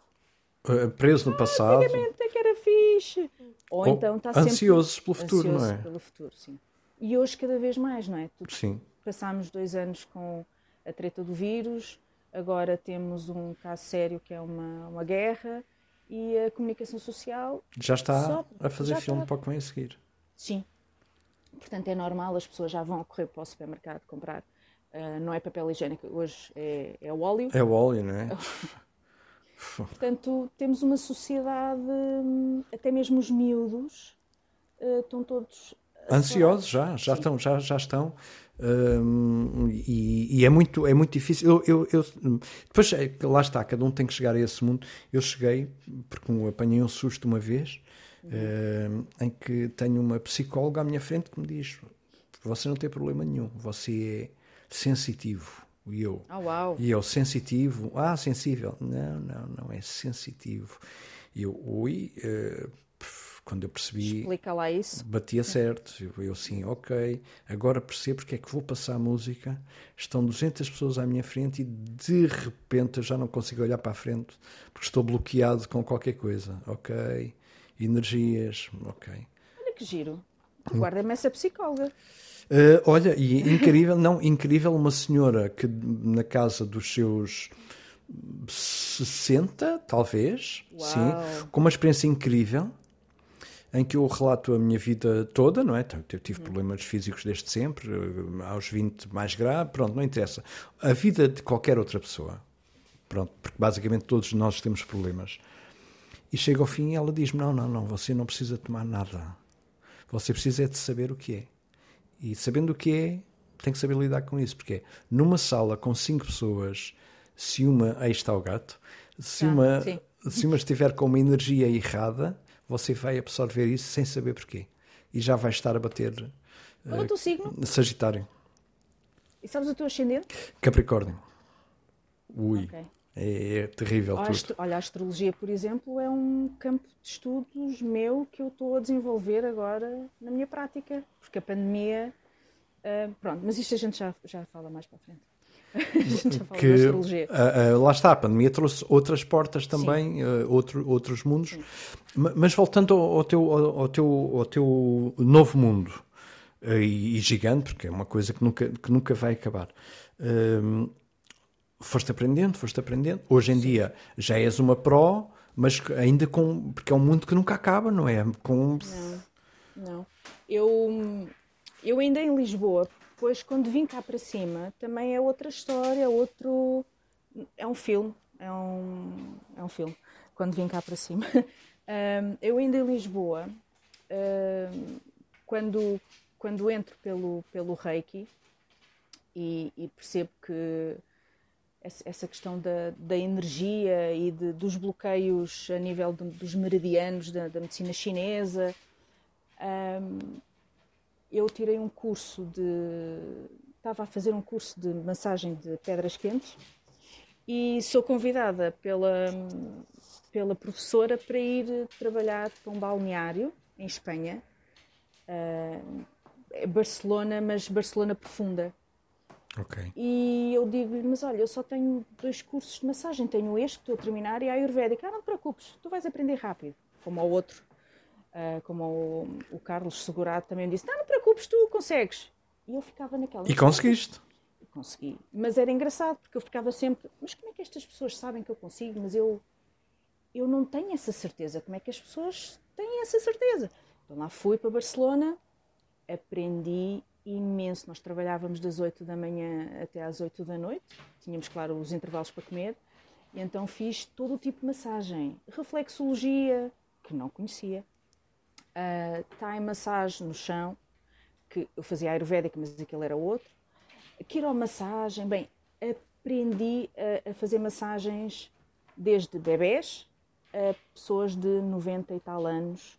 uh, preso no ah, passado, antigamente é que era fixe, ou, ou então está sempre ansioso pelo futuro, ansioso não é? pelo futuro, sim. E hoje cada vez mais, não é? Tu, sim. Passámos dois anos com a treta do vírus, agora temos um caso sério que é uma, uma guerra e a comunicação social já está só, a fazer filme está... para o que vem a seguir. Sim. Portanto, é normal, as pessoas já vão correr para o supermercado comprar Uh, não é papel higiênico, hoje é, é o óleo. É o óleo, não é? [LAUGHS] [LAUGHS] Portanto, temos uma sociedade, hum, até mesmo os miúdos uh, estão todos ansiosos já, já Sim. estão, já, já estão. Um, e, e, é muito é muito difícil eu, eu, eu, depois é lá está cada um tem que chegar a esse mundo eu cheguei porque apanhei um susto uma vez uhum. em que tenho uma psicóloga à minha frente que me diz você não tem problema nenhum você é sensitivo. E eu, oh, e eu, sensitivo, ah, sensível. Não, não, não é sensitivo. E eu, ui, uh, quando eu percebi. Explica lá isso. Batia certo. Eu, eu sim, ok. Agora percebo porque é que vou passar a música. Estão 200 pessoas à minha frente e de repente eu já não consigo olhar para a frente porque estou bloqueado com qualquer coisa. Ok. Energias, ok. Olha que giro. Guarda-me essa psicóloga. Uh, olha, e incrível, não, incrível, uma senhora que na casa dos seus 60, talvez, Uau. sim, com uma experiência incrível, em que eu relato a minha vida toda, não é? Então, eu tive problemas físicos desde sempre, eh, aos 20 mais grave, pronto, não interessa. A vida de qualquer outra pessoa, pronto, porque basicamente todos nós temos problemas. E chega ao fim e ela diz-me: Não, não, não, você não precisa tomar nada. Você precisa é de saber o que é E sabendo o que é, tem que saber lidar com isso, porque é, numa sala com cinco pessoas, se uma aí está o gato, se Ah, uma sim. se uma estiver com uma energia errada, você vai absorver isso sem saber porquê. E já vai estar a bater Qual é o teu signo? Sagitário, E sabes o teu ascendente? Capricórnio. Ui, Ok. É, é terrível A tudo. Olha, a astrologia, por exemplo, é um campo de estudos meu que eu estou a desenvolver agora na minha prática, porque a pandemia. ah, pronto, mas isto a gente já, já fala mais para a frente. [LAUGHS] a gente já fala da que astrologia. ah, ah, lá está, a pandemia trouxe outras portas também, ah, outro, outros mundos. Ma- Mas voltando ao, ao teu, ao, ao teu, ao teu novo mundo, ah, e, e gigante, porque é uma coisa que nunca, que nunca vai acabar. Ahm, foste aprendendo, foste aprendendo. Hoje em dia já és uma pró, mas ainda com. Porque é um mundo que nunca acaba, não é? Com, Não. Eu, eu ainda em Lisboa, depois quando vim cá para cima, também é outra história, é outro. É um filme. É um, é um filme. Quando vim cá para cima. [LAUGHS] Ahm, eu ainda em Lisboa, ahm, quando, quando entro pelo, pelo Reiki e, e percebo que essa questão da, da energia e de- dos bloqueios a nível de- dos meridianos da, da medicina chinesa. Ahm, eu tirei um curso de. Estava a fazer um curso de massagem de pedras quentes e sou convidada pela, pela professora para ir trabalhar para um balneário em Espanha. É Barcelona, mas Barcelona profunda. Ok. E eu digo-lhe, mas olha, eu só tenho dois cursos de massagem, tenho este que estou a terminar e a Ayurvédica. Ah, não te preocupes, tu vais aprender rápido. Como ao outro, ah, como o, o Carlos Segurado também disse, não, não te preocupes, tu consegues. E eu ficava naquela. E conseguiste. Consegui. Mas era engraçado, porque eu ficava sempre, mas como é que estas pessoas sabem que eu consigo? Mas eu, eu não tenho essa certeza. Como é que as pessoas têm essa certeza? Então lá fui para Barcelona, aprendi imenso. Nós trabalhávamos das 8 da manhã até às 8 da noite. Tínhamos, claro, os intervalos para comer. E então fiz todo o tipo de massagem. Reflexologia, que não conhecia. Uh, Thai massagem no chão, que eu fazia ayurvédica, mas aquele era outro. Quiromassagem, bem, aprendi a, a fazer massagens desde bebés a pessoas de 90 e tal anos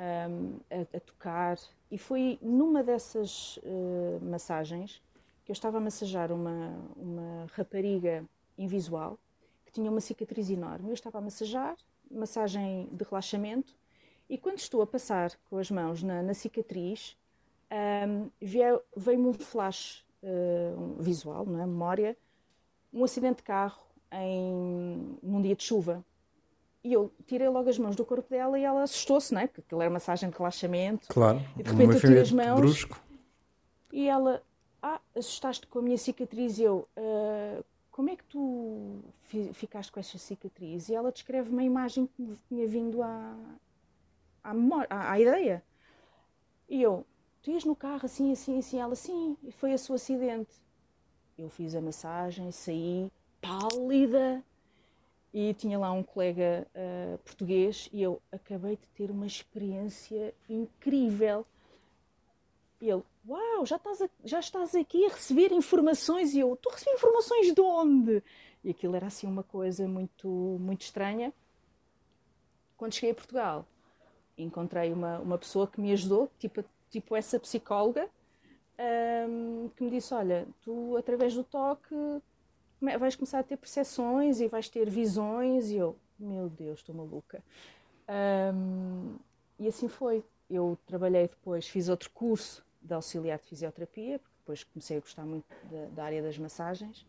um, a, a tocar. E foi numa dessas uh, massagens que eu estava a massajar uma, uma rapariga invisual que tinha uma cicatriz enorme. Eu estava a massajar, massagem de relaxamento, e quando estou a passar com as mãos na, na cicatriz, um, veio-me um flash uh, visual, não é? memória, um acidente de carro em, num dia de chuva. E eu tirei logo as mãos do corpo dela e ela assustou-se, não é? Porque aquilo era massagem de relaxamento. Claro. E de repente eu tiro as mãos. brusco. E ela, ah, assustaste com a minha cicatriz. E eu, "Ah, como é que tu fi- ficaste com esta cicatriz? E ela descreve uma imagem que me tinha vindo à, à, memória, à, à ideia. E eu, tu ias no carro assim, assim, assim. Ela, sim, e foi a seu acidente. Eu fiz a massagem, saí pálida. E tinha lá um colega ah, português e eu acabei de ter uma experiência incrível. E ele, uau, já estás, a- já estás aqui a receber informações. E eu, tu recebi informações de onde? E aquilo era assim uma coisa muito, muito estranha. Quando cheguei a Portugal, encontrei uma, uma pessoa que me ajudou, tipo, tipo essa psicóloga, ahm, que me disse, olha, tu através do toque vais começar a ter percepções e vais ter visões. E eu, meu Deus, estou maluca. Ahm, e assim foi. Eu trabalhei depois, fiz outro curso de auxiliar de fisioterapia, porque depois comecei a gostar muito da, da área das massagens.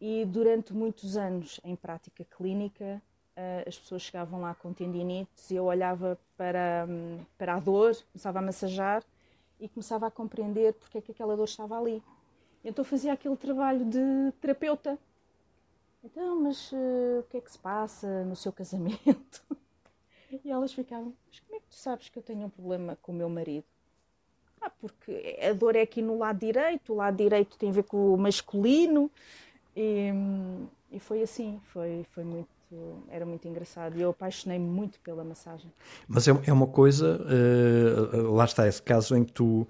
E durante muitos anos em prática clínica, ah, as pessoas chegavam lá com tendinites e eu olhava para, hum, para a dor, começava a massajar e começava a compreender porque é que aquela dor estava ali. Então fazia aquele trabalho de terapeuta. Então, mas eh, o que é que se passa no seu [LAUGHS] casamento? E elas ficavam, mas como é que tu sabes que eu tenho um problema com o meu marido? Ah, porque a dor é aqui no lado direito, o lado direito tem a ver com o masculino. E, e foi assim, foi, foi muito, era muito engraçado. E eu apaixonei-me muito pela massagem. Mas é, é uma coisa, eh, lá está, esse caso em que tu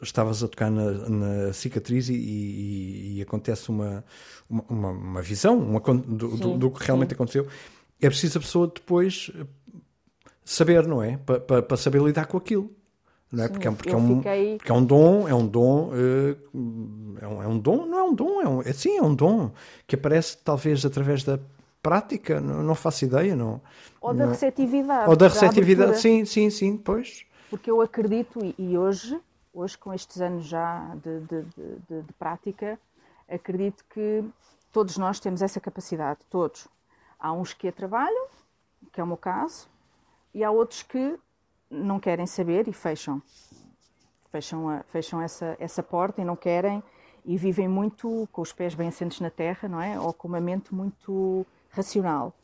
estavas a tocar na, na cicatriz e, e, e, acontece uma, uma, uma visão uma, do, do, do, que realmente sim. aconteceu. É preciso a pessoa depois saber, não é? Para pa, pa saber lidar com aquilo. Não é? Sim, porque, é, porque, é um, fiquei... porque é um dom, é um dom, uh, é, um, é um dom, não é um dom, é, um, é sim, é um dom que aparece talvez através da prática, não, não faço ideia, não. Ou da não. receptividade. Ou da receptividade, sim, sim, sim, pois. Porque eu acredito, e hoje, hoje com estes anos já de, de, de, de prática, acredito que todos nós temos essa capacidade, todos. Há uns que a trabalham, que é o meu caso, e há outros que não querem saber e fecham. Fecham, a, fecham essa, essa porta e não querem e vivem muito com os pés bem assentes na terra, não é? Ou com uma mente muito racional.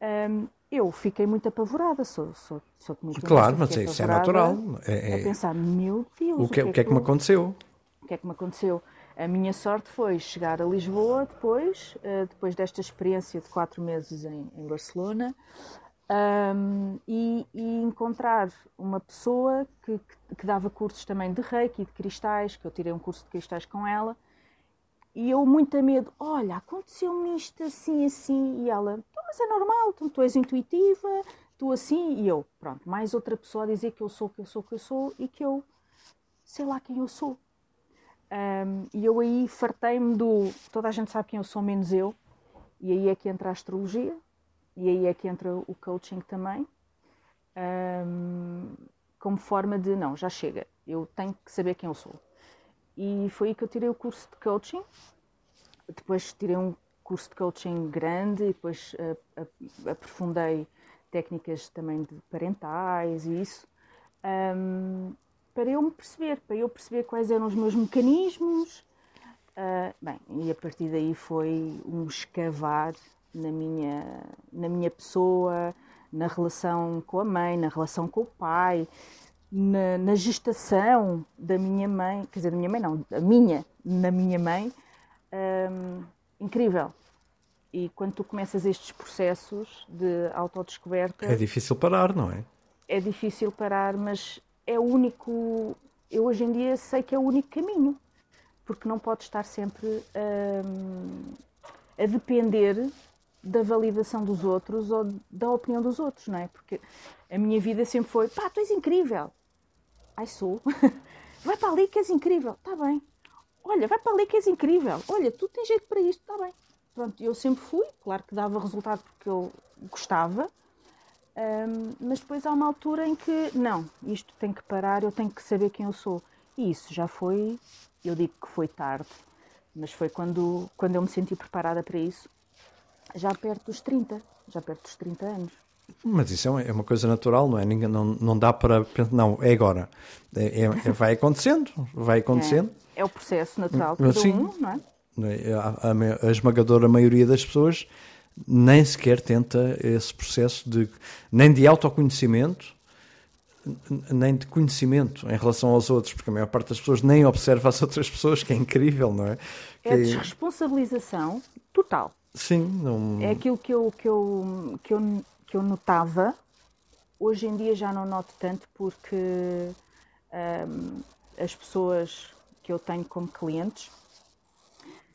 Um, eu fiquei muito apavorada, sou, sou, sou muito Claro, mas isso é natural. É, é... A pensar, meu Deus, o que, o que é que, me aconteceu? O que é que me aconteceu? A minha sorte foi chegar a Lisboa depois, uh, depois desta experiência de quatro meses em, em Barcelona, um, e, e, encontrar uma pessoa que, que, dava cursos também de reiki e de cristais, que eu tirei um curso de cristais com ela, e eu muito a medo, olha, aconteceu-me isto assim, assim, e ela, mas é normal, tu, tu és intuitiva, tu assim, e eu, pronto, mais outra pessoa a dizer que eu sou, que eu sou, que eu sou, e que eu sei lá quem eu sou. Um, e eu aí fartei-me do, toda a gente sabe quem eu sou, menos eu, e aí é que entra a astrologia, e aí é que entra o coaching também, um, como forma de, não, já chega, eu tenho que saber quem eu sou. E foi aí que eu tirei o curso de coaching, depois tirei um curso de coaching grande e depois uh, aprofundei técnicas também de parentais e isso, um, para eu me perceber, para eu perceber quais eram os meus mecanismos. Uh, bem, e a partir daí foi um escavar na minha, na minha pessoa, na relação com a mãe, na relação com o pai, na, na, gestação da minha mãe, quer dizer, da minha mãe não, da minha, na minha mãe, hum, incrível. E quando tu começas estes processos de autodescoberta... É difícil parar, não é? É difícil parar, mas é o único... Eu hoje em dia sei que é o único caminho, porque não pode estar sempre hum, a depender da validação dos outros ou da opinião dos outros, não é? Porque a minha vida sempre foi, pá, tu és incrível. Ai, sou. [LAUGHS] vai para ali que és incrível. Está bem. Olha, vai para ali que és incrível. Olha, tu tens jeito para isto. Está bem. Pronto, eu sempre fui. Claro que dava resultado porque eu gostava. Um, mas depois há uma altura em que, não, isto tem que parar, eu tenho que saber quem eu sou. E isso já foi, eu digo que foi tarde, mas foi quando, quando eu me senti preparada para isso já perto dos 30, já perto dos 30 anos. Mas isso é uma é coisa natural, não é? Não, não dá para não, é agora. É, é, é, vai acontecendo, vai acontecendo. É, é o processo natural de cada Sim, um, não é? é a, a, a, esmagadora maioria das pessoas nem sequer tenta esse processo de nem de autoconhecimento nem de conhecimento em relação aos outros, porque a maior parte das pessoas nem observa as outras pessoas, que é incrível, não é? É a desresponsabilização total. Sim, não... É aquilo que eu, que, eu, que, eu, que eu notava. Hoje em dia já não noto tanto porque um, as pessoas que eu tenho como clientes,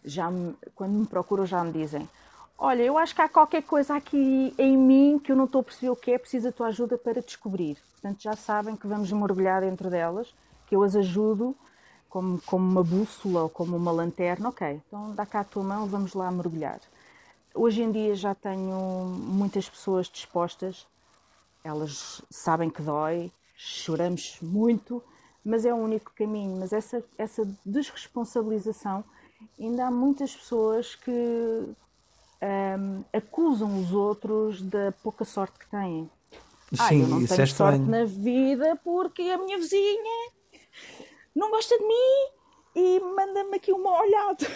já me, quando me procuram, já me dizem: Olha, eu acho que há qualquer coisa aqui em mim que eu não estou a perceber o que é, preciso da tua ajuda para descobrir. Portanto, já sabem que vamos mergulhar dentro delas, que eu as ajudo como, como uma bússola ou como uma lanterna. Ok, então dá cá a tua mão, vamos lá mergulhar. Hoje em dia já tenho muitas pessoas dispostas, elas sabem que dói, choramos muito, mas é o único caminho. Mas essa, essa desresponsabilização, ainda há muitas pessoas que um, acusam os outros da pouca sorte que têm. Sim, ah, eu não isso tenho é sorte na vida porque a minha vizinha não gosta de mim e manda-me aqui uma olhada.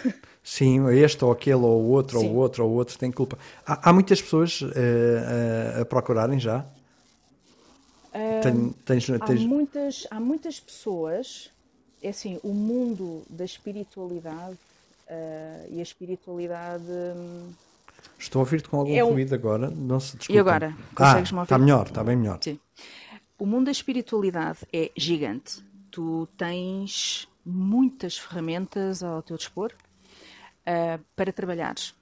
Sim, este ou aquele ou o outro Sim. ou outro ou o outro tem culpa. Há, há muitas pessoas uh, uh, a procurarem já? Uh, tens, tens... Há, muitas, há muitas pessoas, é assim, o mundo da espiritualidade e a espiritualidade... Hum, Estou a ouvir-te com algum é ruído agora, não se desculpa. E agora? Consegues-me ah, Está melhor, está bem melhor. Sim. O mundo da espiritualidade é gigante tu tens muitas ferramentas ao teu dispor uh, para trabalhares.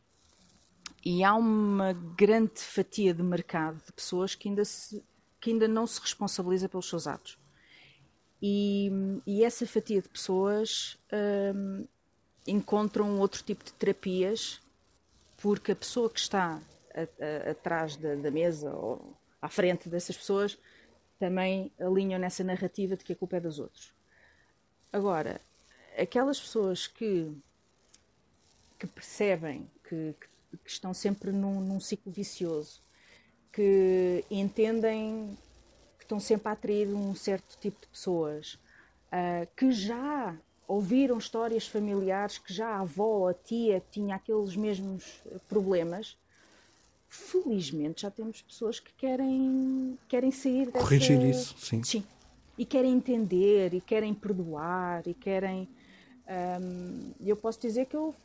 E há uma grande fatia de mercado de pessoas que ainda, se, que ainda não se responsabiliza pelos seus atos. E, e essa fatia de pessoas uh, encontram outro tipo de terapias porque a pessoa que está atrás da, da mesa ou à frente dessas pessoas também alinham nessa narrativa de que a culpa é dos outros. Agora, aquelas pessoas que, que percebem que, que, estão sempre num, num, ciclo vicioso, que entendem que estão sempre a atrair um certo tipo de pessoas, uh, que já ouviram histórias familiares, que já a avó, a tia tinha aqueles mesmos problemas, felizmente já temos pessoas que querem, querem sair dessa... Corrigir isso, sim. Sim. E querem entender, e querem perdoar, e querem... Um, eu posso dizer que eu,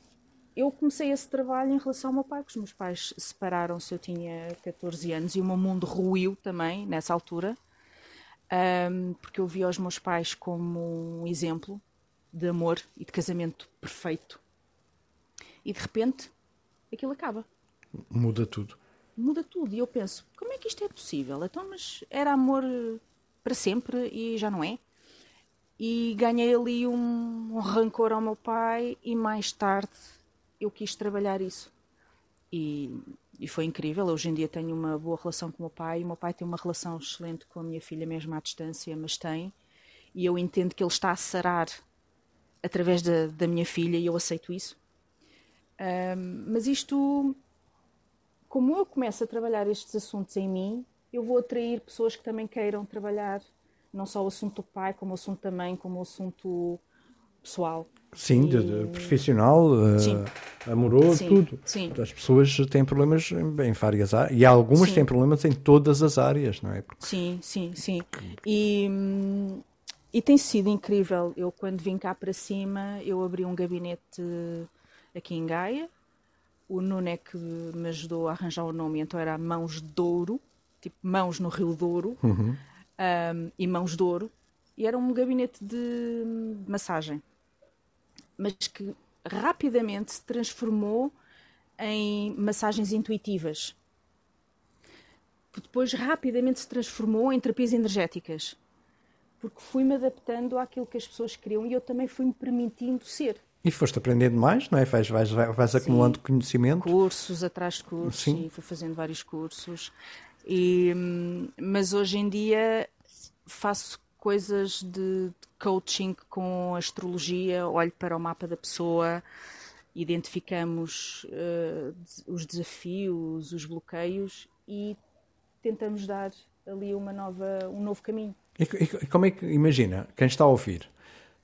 eu comecei esse trabalho em relação ao meu pai, porque os meus pais separaram-se, eu tinha 14 anos, e o meu mundo ruiu também, nessa altura, um, porque eu via os meus pais como um exemplo de amor e de casamento perfeito. E de repente, aquilo acaba. Muda tudo. Muda tudo. E eu penso, como é que isto é possível? Então, mas era amor para sempre e já não é? E ganhei ali um, um rancor ao meu pai e mais tarde eu quis trabalhar isso. E, e foi incrível. Hoje em dia tenho uma boa relação com o meu pai. O meu pai tem uma relação excelente com a minha filha, mesmo à distância, mas tem. E eu entendo que ele está a sarar através da, da minha filha e eu aceito isso. Um, mas isto como eu começo a trabalhar estes assuntos em mim, eu vou atrair pessoas que também queiram trabalhar não só o assunto do pai, como o assunto da mãe, como o assunto pessoal. Sim, e... de, de profissional, Sim. Uh, amoroso, Sim. tudo. Sim. As pessoas têm problemas em, várias áreas e algumas sim. têm problemas em todas as áreas, não é? Porque... Sim, sim, sim. E, e tem sido incrível. Eu, quando vim cá para cima, eu abri um gabinete aqui em Gaia o Nuno é que me ajudou a arranjar o nome, então era Mãos de Douro, tipo Mãos no Rio Douro, uhum. um, e Mãos de Ouro, e era um gabinete de massagem, mas que rapidamente se transformou em massagens intuitivas, que depois rapidamente se transformou em terapias energéticas, porque fui-me adaptando àquilo que as pessoas queriam e eu também fui-me permitindo ser. E foste aprendendo mais, não é? Vais, vais, vais acumulando Sim. conhecimento. Cursos atrás de cursos, Sim. fui fazendo vários cursos. E, mas hoje em dia faço coisas de coaching com astrologia, olho para o mapa da pessoa, identificamos uh, os desafios, os bloqueios e tentamos dar ali uma nova, um novo caminho. E, e, como é que, imagina, quem está a ouvir,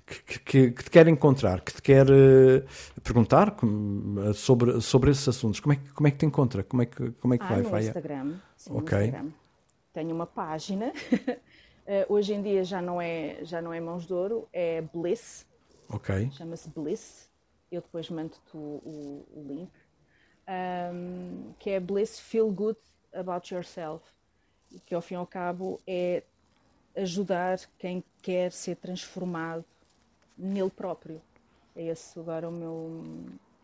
que, que, que, te quer encontrar, que te quer uh, perguntar sobre, sobre esses assuntos, como é, que, como é que te encontra? Como é que, como é que ah, vai? No vai Instagram. Sim, okay. no Instagram. Tenho uma página. uh, [LAUGHS] hoje em dia já não, é, já não é Mãos de Ouro, é Bliss. Ok. Chama-se Bliss. Eu depois mando-te o, o, o, link. Um, que é Bliss Feel Good About Yourself. Que ao fim e ao cabo é ajudar quem quer ser transformado nele próprio. É esse agora o meu.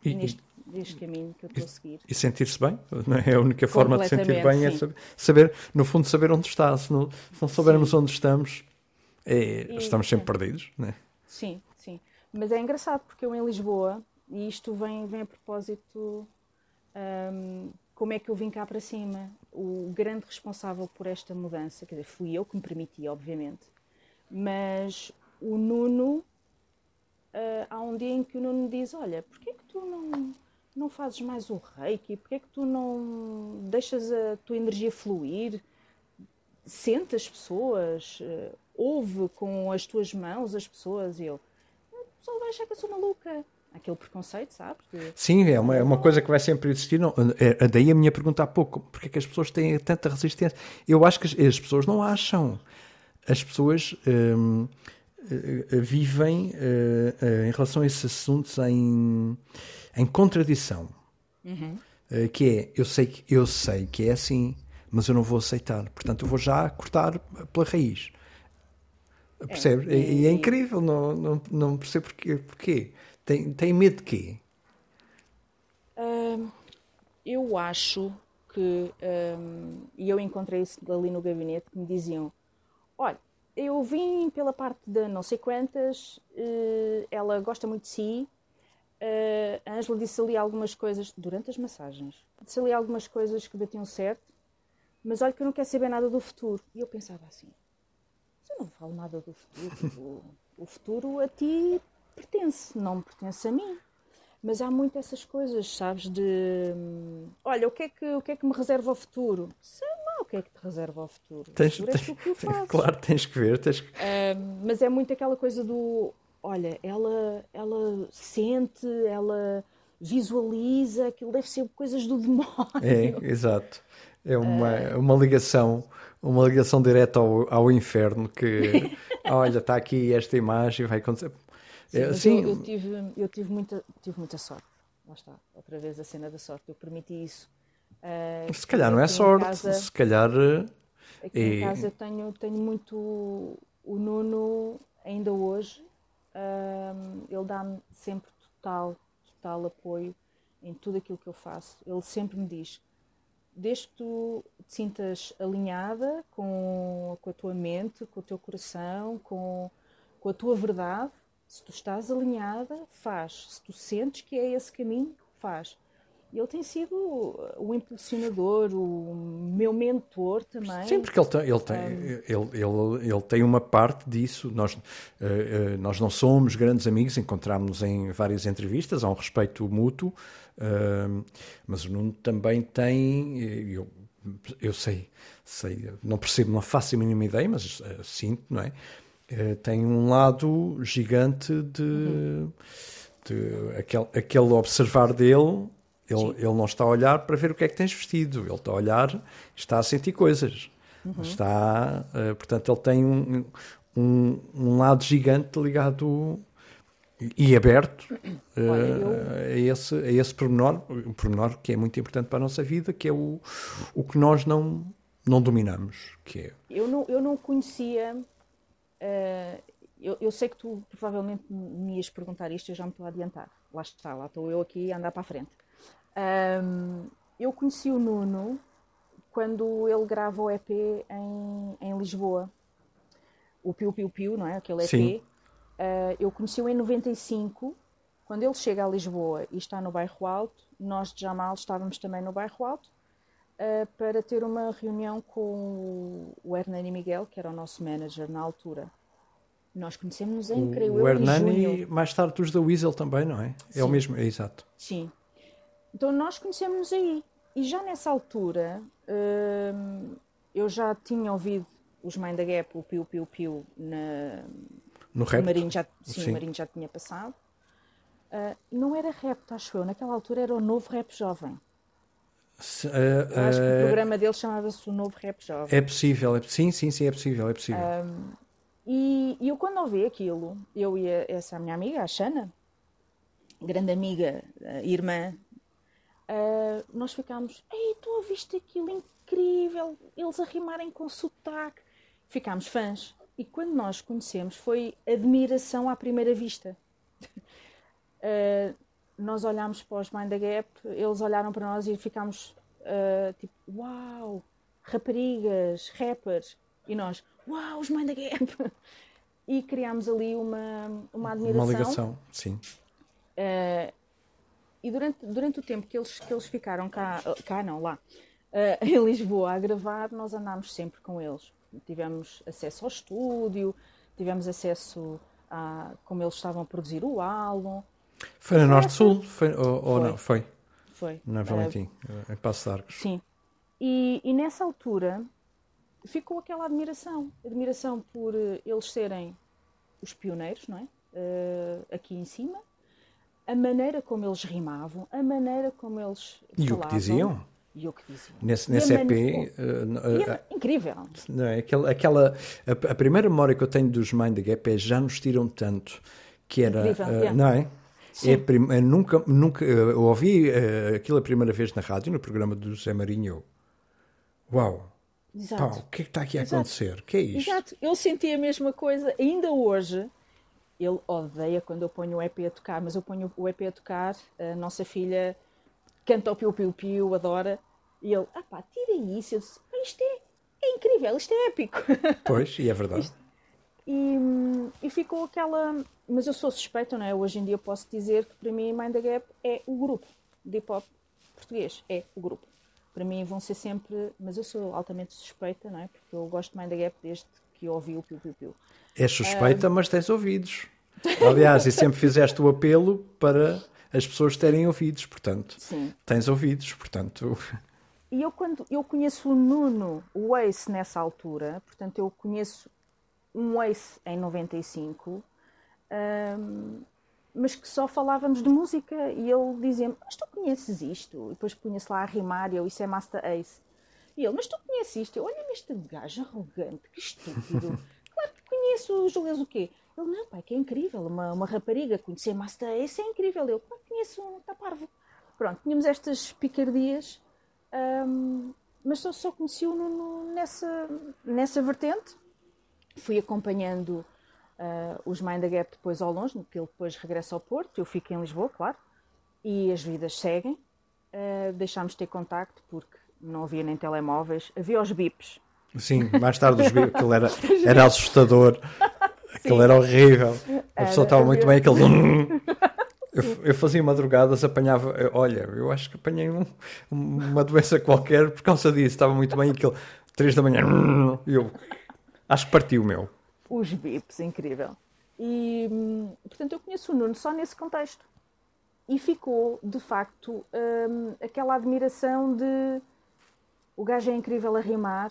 E, neste, neste caminho que eu estou a seguir. E sentir-se bem, não é? A única forma de sentir bem é saber, saber, no fundo, saber onde está. Se não, se não soubermos sim. onde estamos, é, e, estamos sempre sim. perdidos, não é? Sim, sim. Mas é engraçado porque eu em Lisboa, e isto vem, vem a propósito. Um, como é que eu vim cá para cima? O grande responsável por esta mudança, quer dizer, fui eu que me permiti, obviamente, mas o Nuno uh, há um dia em que o Nuno diz: Olha, porquê que tu não, não fazes mais o reiki? Porquê que tu não deixas a tua energia fluir? Sente as pessoas, uh, ouve com as tuas mãos as pessoas. E eu, o pessoal vai achar que eu sou maluca aquele preconceito, sabes? De... Sim, é uma, é uma coisa que vai sempre existir. Não, é, daí a minha pergunta há pouco: porque é que as pessoas têm tanta resistência? Eu acho que as, as pessoas não acham. As pessoas. Hum, eh, eh, vivem uh, em relação a esses assuntos em, em contradição. Uhum. que é, eu sei, que, eu sei que é assim, mas eu não vou aceitar. Portanto, eu vou já cortar pela raiz. Percebe? É, e, é incrível, não, não, não percebo porquê. porquê. Tem, tem medo de quê? Uh, eu acho que, um, e eu encontrei isso ali no gabinete, que me diziam: olha, eu vim pela parte de não sei quantas, uh, ela gosta muito de si. Uh, a Ângela disse ali algumas coisas durante as massagens, disse ali algumas coisas que batiam certo, mas olha que eu não quero saber nada do futuro. E eu pensava assim: eu não falo nada do futuro, o, o futuro a ti pertence, não pertence a mim. Mas há muito essas coisas, sabes? De olha, o que é que, o que, é que me reserva ao futuro? Sei o que é que te reserva ao futuro. Tens, futuro é tu [LAUGHS] que claro, tens que ver. Tens que... Uh, mas é muito aquela coisa do olha, ela, ela sente, ela visualiza, aquilo deve ser coisas do [LAUGHS] demónio. É, exato. É uma, uh... uma ligação, uma ligação direta ao, ao inferno que [LAUGHS] olha, está aqui esta imagem, vai acontecer. Sim, é, sim. Eu, eu, tive, eu tive, muita, tive muita sorte. Lá está, outra vez a cena da sorte. Eu permiti isso. Uh, se calhar não é sorte, casa, se calhar. Aqui é... em casa tenho, tenho muito o Nuno, ainda hoje, uh, ele dá-me sempre total, total apoio em tudo aquilo que eu faço. Ele sempre me diz: desde que tu te sintas alinhada com, com a tua mente, com o teu coração, com, com a tua verdade, se tu estás alinhada, faz. Se tu sentes que é esse caminho, faz. E ele tem sido o impulsionador, o meu mentor também. Sim, porque ele tem, ele tem, um... ele, ele, ele tem uma parte disso. Nós, uh, uh, nós não somos grandes amigos, encontramos-nos em várias entrevistas, há um respeito mútuo, uh, mas o Nuno também tem. Eu, eu sei, sei, não percebo, não faço a mínima ideia, mas sinto, não é? Tem um lado gigante de, de aquele, aquele observar dele. Ele, ele não está a olhar para ver o que é que tens vestido, ele está a olhar, está a sentir coisas. Uhum. Está, uh, portanto, ele tem um, um, um, lado gigante ligado e aberto uh, a, esse, a esse pormenor, um pormenor que é muito importante para a nossa vida, que é o, o que nós não, não dominamos. Que é... eu, não, eu não conhecia Uh, eu, eu, sei que tu provavelmente me ias perguntar isto, eu já me estou a adiantar. Lá está, lá estou eu aqui a andar para a frente. Um, eu conheci o Nuno quando ele grava o EP em, em Lisboa. O Piu Piu Piu, não é? Aquele EP. Sim. Uh, eu conheci-o em 95. Quando ele chega a Lisboa e está no Bairro Alto, nós de Jamal estávamos também no Bairro Alto uh, para ter uma reunião com o Hernani Miguel, que era o nosso manager na altura. Nós conhecemos em, creio o eu, Hernani, mais tarde os da Weasel também, não é? Sim. É o mesmo, é exato. Sim. Então nós conhecemos aí. E já nessa altura, uh, eu já tinha ouvido os Mind the Gap, o Piu Piu Piu, na, no rap? Marinho já, sim, sim. o Marinho já tinha passado. Uh, não era rap, acho eu. Naquela altura era o novo rap jovem. Se, uh, eu acho que o programa dele chamava-se o Novo Rap Jovem. É possível, é, sim, sim, sim, é possível, é possível. E, e, eu quando ouvi aquilo, eu e a, essa minha amiga, a Xana, grande amiga, irmã, uh, nós ficámos, ei, tu ouviste aquilo incrível, eles a rimarem com sotaque. Ficámos fãs. E quando nós conhecemos foi admiração à primeira vista. uh, [LAUGHS] nós olhámos para os Mind the Gap, eles olharam para nós e ficámos uh, tipo, uau, raparigas, rappers. E nós, uau, os Mind the Gap. [LAUGHS] E criámos ali uma, uma admiração. Uma ligação, sim. Uh, e durante, durante o tempo que eles, que eles ficaram cá, cá não, lá, uh, [LAUGHS] em Lisboa a gravar, nós andámos sempre com eles. Tivemos acesso ao estúdio, tivemos acesso a como eles estavam a produzir o álbum. Foi na Norte-Sul? Foi, ou, ou foi. não? Foi. Foi. Na Valentim, uh, em Passo de Arcos. Sim. E, e, nessa altura ficou aquela admiração. Admiração por uh, eles serem os pioneiros, não é? Uh, aqui em cima. A maneira como eles rimavam, a maneira como eles E falavam, o que diziam? E o que diziam. Nesse, nesse EP. Uh, incrível. Não é? Aquela, aquela, a, a, primeira memória que eu tenho dos Mind the Gap é já nos tiram tanto que era. Incrível, yeah. Não é? É prim... nunca, nunca eu ouvi uh, aquilo a primeira vez na rádio, no programa do José Marinho. Uau! Exato. Pá, o que é que está aqui a Exato. acontecer? O que é isto? Exato, eu senti a mesma coisa. Ainda hoje, ele odeia quando eu ponho o EP a tocar, mas eu ponho o EP a tocar, a nossa filha canta o piu-piu-piu, adora, e ele, ah pá, tira isso. Eu disse, isto é, é incrível, isto é épico. [LAUGHS] Pois, e é verdade. Isto... E, e, ficou aquela. Mas eu sou suspeita, não é? Hoje em dia posso dizer que para mim Mind the Gap é o grupo de hip hop português, é o grupo. Para mim vão ser sempre. Mas eu sou altamente suspeita, não é? Porque eu gosto de Mind the Gap desde que ouvi o Piu Piu Piu. É suspeita, mas tens ouvidos. Aliás, e sempre fizeste o apelo para as pessoas terem ouvidos, portanto, Sim. tens ouvidos, portanto. E eu quando eu conheço o Nuno, o Ace nessa altura, portanto eu conheço um Ace em 95, um, mas que só falávamos de música e ele dizia-me, mas tu conheces isto? E depois punha-se lá a rimar e eu, isso é Master Ace. E ele, mas tu conheces isto? Eu, olha-me este gajo arrogante, que estúpido. [LAUGHS] conheço o Julius o quê? Ele, não, pai, que é incrível, uma, uma rapariga conhecer Master Ace é incrível. Eu, conheço, está parvo. Pronto, tínhamos estas picardias um, mas só, só conheci o Nuno nessa, nessa vertente. Fui acompanhando uh, os Mind the Gap depois ao longe, porque ele depois regressa ao Porto, eu fico em Lisboa, claro, e as vidas seguem. Uh, deixámos de ter contacto porque não havia nem telemóveis, havia os bips. Sim, mais tarde os bips, aquilo era, [LAUGHS] era assustador, aquilo era horrível. A pessoa estava muito bem, aquele. [LAUGHS] Eu, eu, fazia madrugadas, apanhava. Olha, eu acho que apanhei um, uma doença qualquer por causa disso. Estava muito bem aquilo. Três da manhã. [LAUGHS] Eu acho que partiu o meu. Os bips, incrível. E portanto eu conheço o Nuno só nesse contexto. E ficou, de facto, hum, aquela admiração de o gajo é incrível a rimar,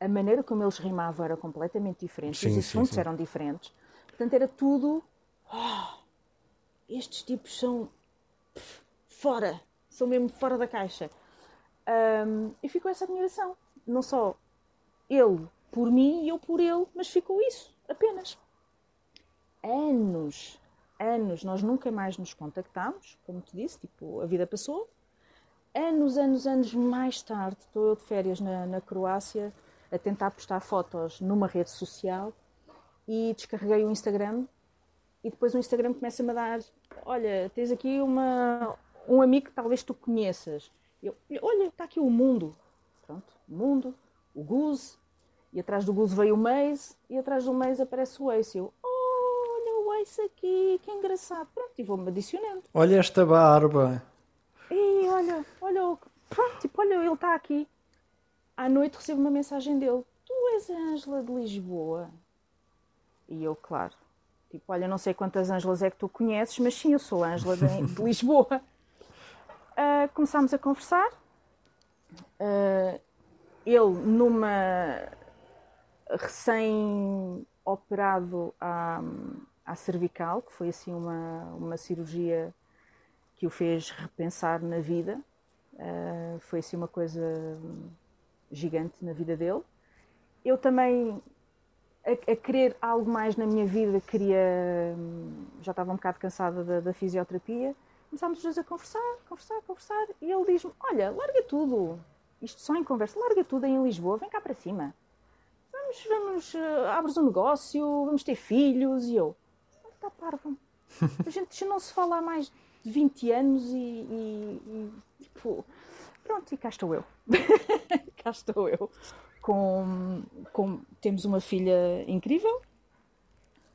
a maneira como eles rimavam era completamente diferente, sim, os assuntos eram diferentes. Portanto, era tudo. Oh, estes tipos são fora, são mesmo fora da caixa. Um, e ficou essa admiração. Não só ele por mim e eu por ele, mas ficou isso, apenas. Anos, anos, nós nunca mais nos contactámos, como te disse, tipo, a vida passou. Anos, anos, anos mais tarde, estou eu de férias na, na Croácia a tentar postar fotos numa rede social e descarreguei o Instagram e depois o Instagram começa-me a dar: Olha, tens aqui uma, um amigo que talvez tu conheças. Eu, olha, está aqui o mundo. Pronto, mundo, o Goose, e atrás do Goose veio o Maze, e atrás do Maze aparece o Ace. Eu, olha o Ace aqui, que engraçado. Pronto, e vou-me adicionando. Olha esta barba. E olha, olha, pronto, tipo, olha, ele está aqui. À noite recebo uma mensagem dele: Tu és a Ângela de Lisboa. E eu, claro, Tipo, olha, não sei quantas Ângelas é que tu conheces, mas sim, eu sou a Ângela de, de, [LAUGHS] Lisboa. Uh, começámos a conversar. Uh, ele, numa recém-operado à, à cervical, que foi assim uma, uma cirurgia que o fez repensar na vida. Uh, foi assim uma coisa gigante na vida dele. Eu também a, a, querer algo mais na minha vida, queria. Já estava um bocado cansada da, da fisioterapia. Começámos os dois a conversar, conversar, conversar. E ele diz-me: Olha, larga tudo. Isto só em conversa, larga tudo em Lisboa, vem cá para cima. Vamos, vamos, uh, abres um negócio, vamos ter filhos. E eu: Está parvo. [LAUGHS] A gente já não se fala há mais de 20 anos e, e, e tipo. Pronto, e cá estou eu. [LAUGHS] cá estou eu com, com, temos uma filha incrível,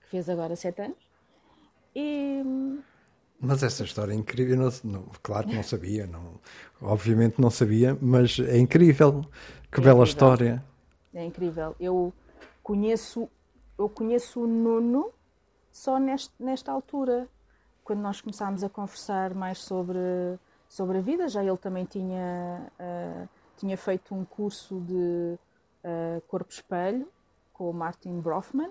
que fez agora sete anos. E... Mas essa história é incrível, não, não, claro que não sabia, não, obviamente não sabia, mas é incrível, que é bela incrível. história. É incrível. Eu conheço, eu conheço o Nuno só neste, nesta altura, quando nós começámos a conversar mais sobre, sobre a vida, já ele também tinha, uh, tinha feito um curso de uh, Corpo Espelho, com o Martin Brofman.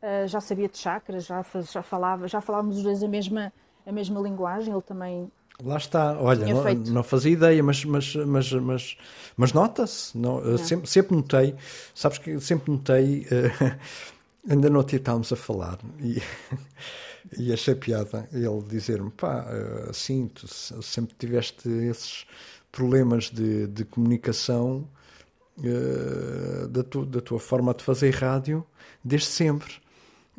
Uh, já sabia de chakras, já, já, falava, já falávamos os dois a mesma, a mesma linguagem, ele também Lá está, olha, não, não, fazia ideia, mas, mas, mas, mas, mas nota-se, sempre, sempre notei, sabes que sempre notei, [LAUGHS] ainda não estávamos a falar e, [LAUGHS] e achei piada ele dizer-me, pá, uh, sim, tu sempre tiveste esses problemas de, de comunicação uh, da, tu, da tua forma de fazer rádio desde sempre.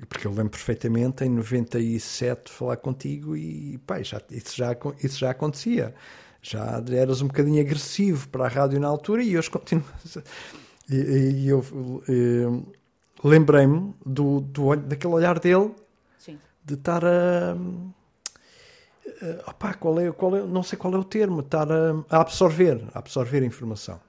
Porque eu lembro perfeitamente em 97 falar contigo e pá, já, isso, já, isso já acontecia. Já eras um bocadinho agressivo para a rádio na altura e hoje continuo. E, e eu, eu lembrei-me do, do, daquele olhar dele. De estar a. opá, qual é, qual é, não sei qual é o termo, estar a, a absorver, a absorver informação.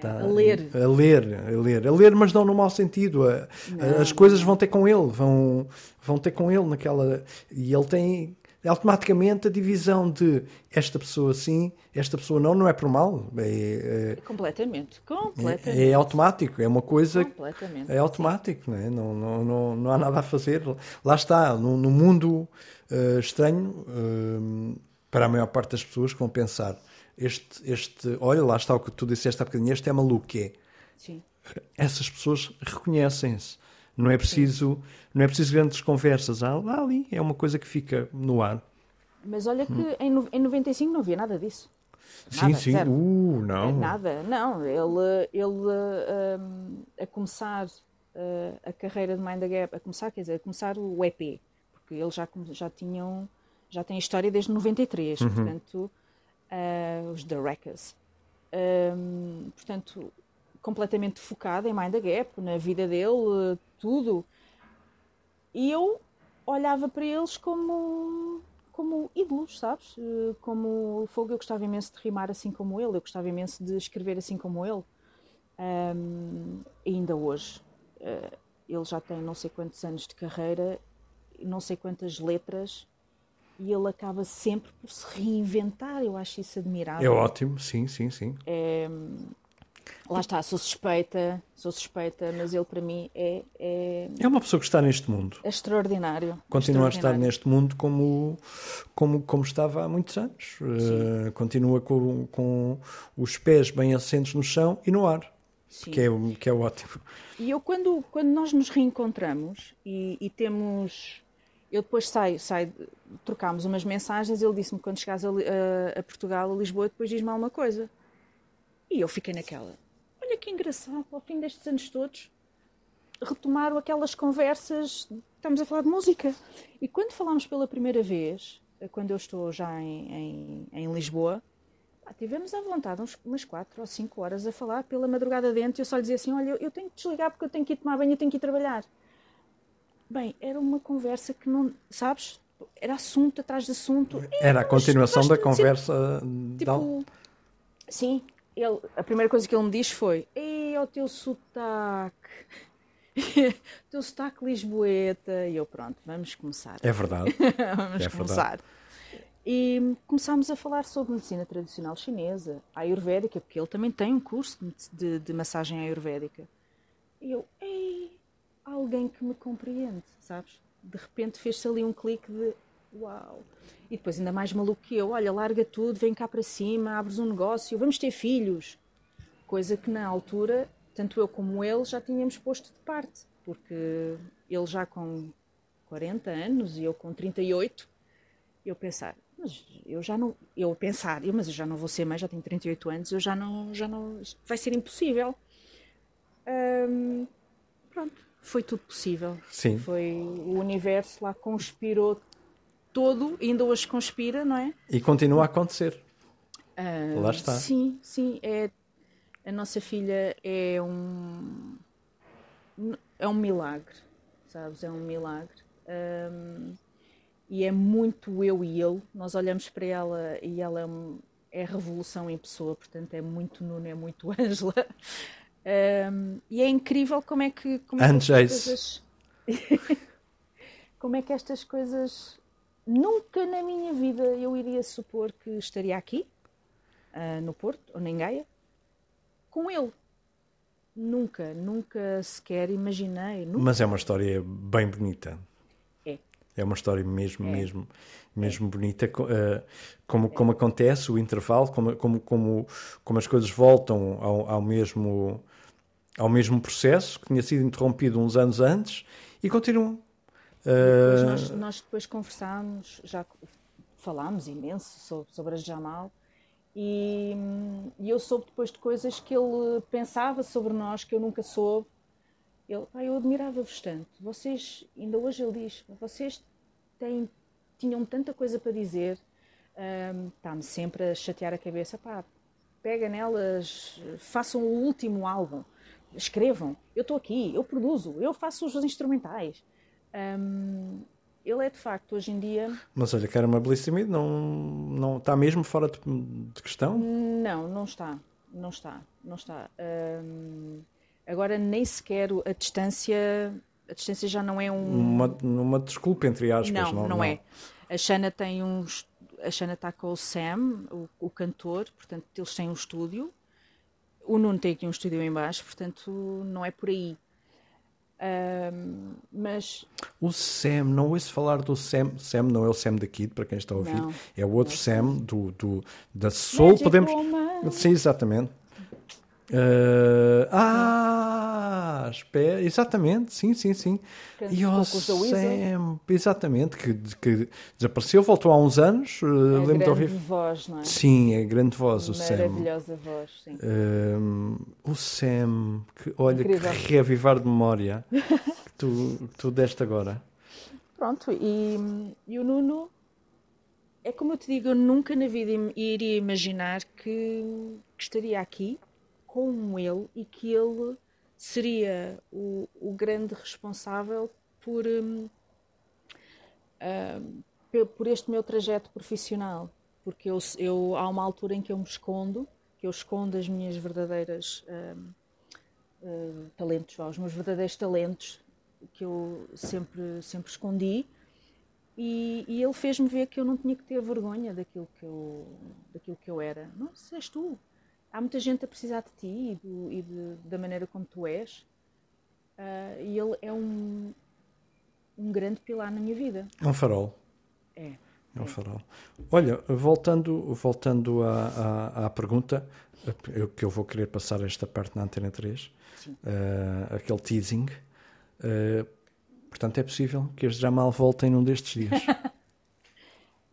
Tá, a ler. A ler, a ler, a ler, mas não no mau sentido. A, não, as coisas vão ter com ele, vão, vão ter com ele naquela. E ele tem automaticamente a divisão de esta pessoa sim, esta pessoa não, não é por mal. É, é completamente, completamente. É, é, automático, é uma coisa. Completamente. É automático, não, é? não, não, não, não há nada a fazer. Lá está, no, no mundo uh, estranho, uh, para a maior parte das pessoas que vão pensar este, este, olha, lá está o que tu disseste há bocadinho, este é maluco, é. Sim. Essas pessoas reconhecem-se. Não é preciso, não é preciso grandes conversas. Há, há ali, é uma coisa que fica no ar. Mas olha que hum. em, em 95 não havia nada disso. Nada, sim, sim. Zero. Uh, não. Nada, não. Ele, ele um, a começar uh, a carreira de Mind the Gap, a começar, quer dizer, a começar o EP, porque eles já, já tinham, já têm história desde 93, uhum. portanto uh, os The Wreckers. Um, portanto, completamente focado em Mind the Gap, na vida dele, tudo. E eu olhava para eles como, como ídolos, sabes? Como fogo, eu gostava imenso de rimar assim como ele, eu gostava imenso de escrever assim como ele. Um, ainda hoje. Uh, ele já tem não sei quantos anos de carreira, não sei quantas letras, e ele acaba sempre por se reinventar. Eu acho isso admirável. É ótimo, sim, sim, sim. É, lá está, sou suspeita, sou suspeita, mas ele para mim é. É, é uma pessoa que está neste mundo. É extraordinário. Continua extraordinário. a estar neste mundo como, como, como estava há muitos anos. Uh, continua com, com os pés bem assentos no chão e no ar. Que é, que é ótimo. E eu, quando, quando nós nos reencontramos e, e temos eu depois saio, saio trocámos umas mensagens, ele disse-me quando chegares a, a, a, Portugal, a Lisboa, depois diz-me alguma coisa. E eu fiquei naquela, olha que engraçado, ao fim destes anos todos, retomaram aquelas conversas, estamos a falar de música. E quando falámos pela primeira vez, quando eu estou já em, em, em Lisboa, tivemos à vontade uns, umas quatro ou cinco horas a falar pela madrugada dentro e eu só lhe dizia assim, olha, eu tenho que desligar porque eu tenho que ir tomar banho, eu tenho que ir trabalhar. Bem, era uma conversa que não. Sabes? Era assunto atrás de assunto. Era a continuação da conversa. Tipo, sim, ele, a primeira coisa que ele me disse foi: Ei, o teu sotaque. o [LAUGHS] teu sotaque lisboeta. E eu, pronto, vamos começar. É verdade. [LAUGHS] vamos é começar. Verdade. E começámos a falar sobre medicina tradicional chinesa, ayurvédica, porque ele também tem um curso de, de massagem ayurvédica. E eu, ei, alguém que me compreende, sabes? De repente fez-se ali um clique de uau. E depois ainda mais maluco que eu, olha, larga tudo, vem cá para cima, abres um negócio, vamos ter filhos. Coisa que na altura, tanto eu como ele já tínhamos posto de parte, porque ele já com 40 anos e eu com 38, eu pensar, mas eu já não, eu pensar, eu, mas eu já não vou ser mãe, já tenho 38 anos, eu já não, já não, vai ser impossível. Hum, pronto, foi tudo possível. Sim. Foi o universo lá conspirou todo, ainda hoje conspira, não é? E continua a acontecer. Uh, lá está. Sim, sim. É, a nossa filha é um é um milagre, sabes? É um milagre. Um, e é muito eu e ele. Nós olhamos para ela e ela é, é revolução em pessoa, portanto é muito Nuno, é muito [LAUGHS] Ângela. Um, e é incrível como é que. Como é que coisas, [LAUGHS] como é que estas coisas. Nunca na minha vida eu iria supor que estaria aqui, uh, no Porto, ou em Gaia, com ele. Nunca, nunca sequer imaginei. Nunca. Mas é uma história bem bonita. É. É uma história mesmo, é. mesmo, mesmo é. bonita. Uh, como, como acontece o intervalo, como, como, como, como as coisas voltam ao, ao mesmo ao mesmo processo que tinha sido interrompido uns anos antes e continuam. Depois uh... nós, nós, depois conversámos, já falámos imenso sobre, sobre a Jamal E, e, eu soube depois de coisas que ele pensava sobre nós que eu nunca soube. Ele, ah, eu admirava-vos tanto. Vocês, ainda hoje ele diz, vocês têm, tinham tanta coisa para dizer. Um, Está-me sempre a chatear a cabeça. Pá, pega nelas, façam o último álbum, escrevam. Eu estou aqui, eu produzo, eu faço os instrumentais. Um, ele é de facto hoje em dia. Mas olha, que era uma belíssima não, não está mesmo fora de, de, questão? Não, não está, não está, não está. Um, agora nem sequer a distância, a distância já não é um. Uma, uma desculpa entre aspas, não, não, não é. A Xana tem uns, a Xana está com o Sam, o, o cantor, portanto eles têm um estúdio. O Nuno tem aqui um estúdio em baixo, portanto não é por aí. Um, mas o Sam, não ouço falar do Sam. Sam não é o Sam da Kid, para quem está a ouvir, não, é o outro Sam do, do, da Soul. Magic podemos. Woman. Sim, exatamente. Uh, ah, espera, exatamente, sim, sim, sim. e o Sam, exatamente, que, que desapareceu, voltou há uns anos. Uh, é grande de ouvir. voz, não é? Sim, é grande voz, o Sam. Maravilhosa voz, sim. Uh, o Sam, que olha, Incrível. que reavivar de memória que tu, que tu deste agora. Pronto, e, e o Nuno, é como eu te digo, eu nunca na vida iria imaginar que, que estaria aqui com ele e que ele seria o, o grande responsável por, um, uh, por este meu trajeto profissional. Porque eu, eu, há uma altura em que eu me escondo, que eu escondo as minhas verdadeiras uh, uh, talentos, os meus verdadeiros talentos que eu sempre, sempre escondi. E, e ele fez-me ver que eu não tinha que ter vergonha daquilo que eu, daquilo que eu era. Não, se és tu, há muita gente a precisar de ti e, do, e de, da maneira como tu és. Uh, e ele é um, um grande pilar na minha vida. É um farol. É. É um farol. Olha, voltando, voltando à, à, à pergunta, eu, que eu vou querer passar esta parte na Antena 3, uh, ah, aquele teasing. Uh, portanto, é possível que este Jamal voltem num destes dias. [LAUGHS]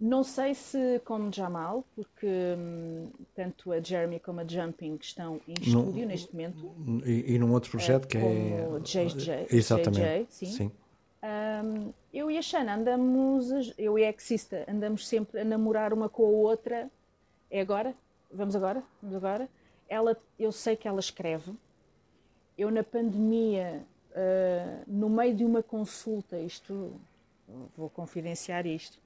Não sei se como Jamal, porque hum, tanto a Jeremy como a Jumping estão em estúdio neste momento. E, e num outro projeto que é. JJ. Exatamente. JJ, sim. sim. Um, eu e a Xana andamos, eu e a Exista, andamos sempre a namorar uma com a outra. É agora? Vamos agora? Vamos agora? Ela, eu sei que ela escreve. Eu, na pandemia, uh, no meio de uma consulta, isto, vou confidenciar isto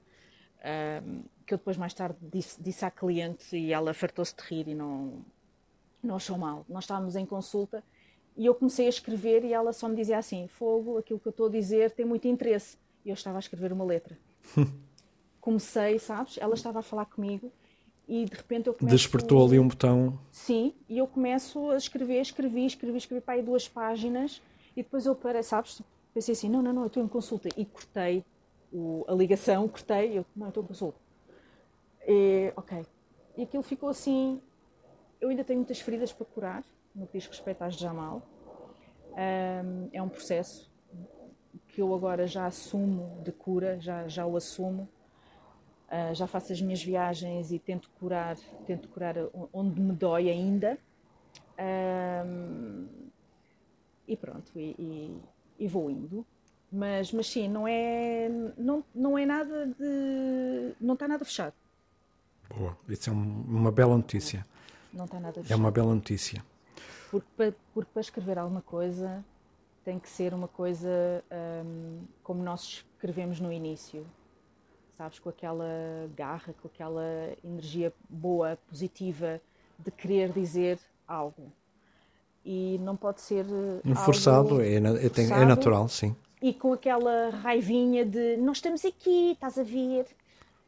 um, que eu depois mais tarde disse, disse à cliente e ela fartou-se de rir e não, não achou mal. Nós estávamos em consulta e eu comecei a escrever e ela só me dizia assim: Fogo, aquilo que eu estou a dizer tem muito interesse. E eu estava a escrever uma letra. [LAUGHS] comecei, sabes? Ela estava a falar comigo e de repente eu começo... Despertou ali um botão. Sim, e eu começo a escrever, escrevi, escrevi, escrevi para aí duas páginas e depois eu parei, sabes? Pensei assim: não, não, não, eu estou em consulta. E cortei o, a ligação, cortei, eu, não, estou com. E, ok. E aquilo ficou assim, eu ainda tenho muitas feridas para curar, no que diz respeito às Jamal. Um, é um processo que eu agora já assumo de cura, já, já o assumo. Uh, já faço as minhas viagens e tento curar, tento curar onde me dói ainda. Um, e pronto, e, e, e vou indo. Mas, mas sim, não é, não, não é nada de. não está nada fechado. Boa, isso é um, uma bela notícia. Não está nada fechado. É uma bela notícia. Porque para, porque para escrever alguma coisa tem que ser uma coisa hum, como nós escrevemos no início, sabes? Com aquela garra, com aquela energia boa, positiva de querer dizer algo. E não pode ser. Forçado, é, é, forçado, é natural, sim e com aquela raivinha de nós estamos aqui, estás a ver?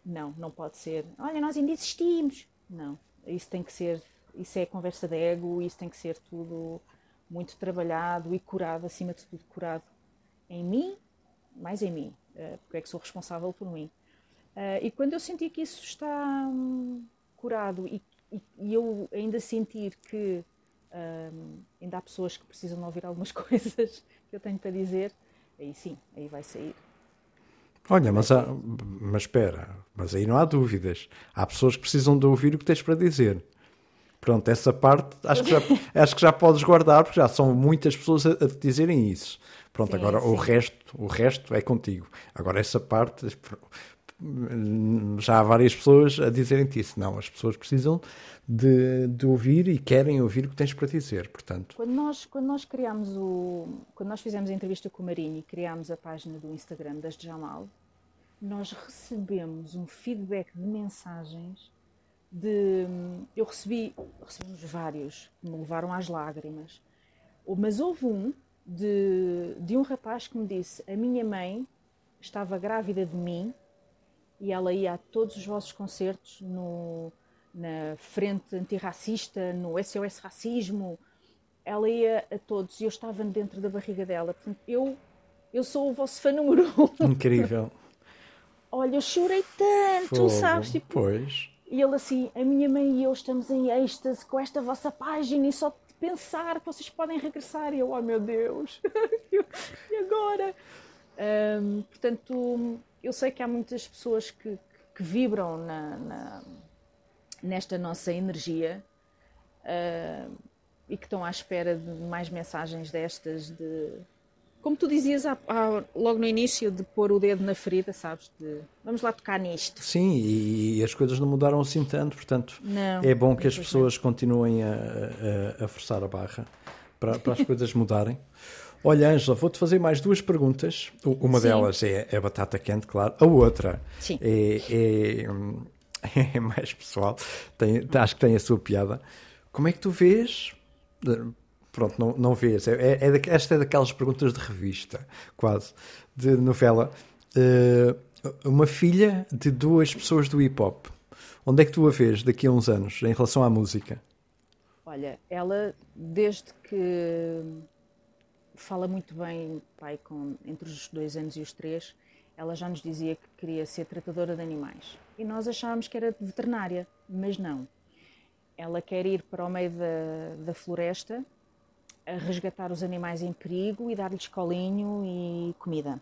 Não, não pode ser. Olha, nós ainda existimos. Não, isso tem que ser, isso é conversa de ego, isso tem que ser tudo muito trabalhado e curado, acima de tudo curado em mim, mais em mim, eh, porque é que sou responsável por mim. Eh, e quando eu sentir que isso está hum, curado e, e, e, eu ainda sentir que hum, ainda há pessoas que precisam ouvir algumas [LAUGHS] coisas que eu tenho para dizer, aí sim, aí vai sair. Olha, mas, há, mas espera, mas aí não há dúvidas. Há pessoas que precisam de ouvir o que tens para dizer. Pronto, essa parte acho que já, [LAUGHS] acho que já podes guardar, porque já são muitas pessoas a, a te dizerem isso. Pronto, Sim, agora sim. o resto, o resto é contigo. Agora essa parte já há várias pessoas a dizerem-te isso. Não, as pessoas precisam de, de ouvir e querem ouvir o que tens para dizer. Portanto, Quando nós, quando nós criámos o. Quando nós fizemos a entrevista com o Marinho e criámos a página do Instagram das Jamal, nós recebemos um feedback de mensagens de. Eu recebi. Recebemos vários que me levaram às lágrimas. Mas houve um de, de um rapaz que me disse: A minha mãe estava grávida de mim e ela ia a todos os vossos concertos no, na frente antirracista, no SOS Racismo. Ela ia a todos e eu estava dentro da barriga dela. Portanto, eu, eu sou o vosso fã número um. incrível. [LAUGHS] Olha, eu chorei tanto, Fogo. sabes? Tipo, Pois. e ele assim, a minha mãe e eu estamos em êxtase com esta vossa página e só de pensar que vocês podem regressar. E eu, oh meu Deus, [LAUGHS] e agora? Ahm, portanto, eu sei que há muitas pessoas que, que vibram na, na- nesta nossa energia ahm, e que estão à espera de mais mensagens destas de como tu dizias há- há- logo no início de pôr o dedo na ferida, sabes? De, vamos lá tocar nisto. Sim, e, as coisas não mudaram assim tanto, portanto Não, é bom que as pessoas continuem a, a- a forçar a barra para, para as coisas mudarem. Olha, Ângela, vou-te fazer mais duas perguntas. Uma Sim. delas é a batata quente, claro. A outra Sim. é, é, [LAUGHS] é mais pessoal, tem, acho que tem a sua piada. Como é que tu vês? Pronto, não, não vês. É, é, é esta é daquelas perguntas de revista, quase, de novela. Eh, uma filha de duas pessoas do hip hop. Onde é que tu a vês daqui a uns anos em relação à música? Olha, ela, desde que fala muito bem, pai, com, entre os dois anos e os três, ela já nos dizia que queria ser tratadora de animais. E nós achávamos que era veterinária, mas não. Ela quer ir para o meio da, da floresta a resgatar os animais em perigo e dar-lhes colinho e comida.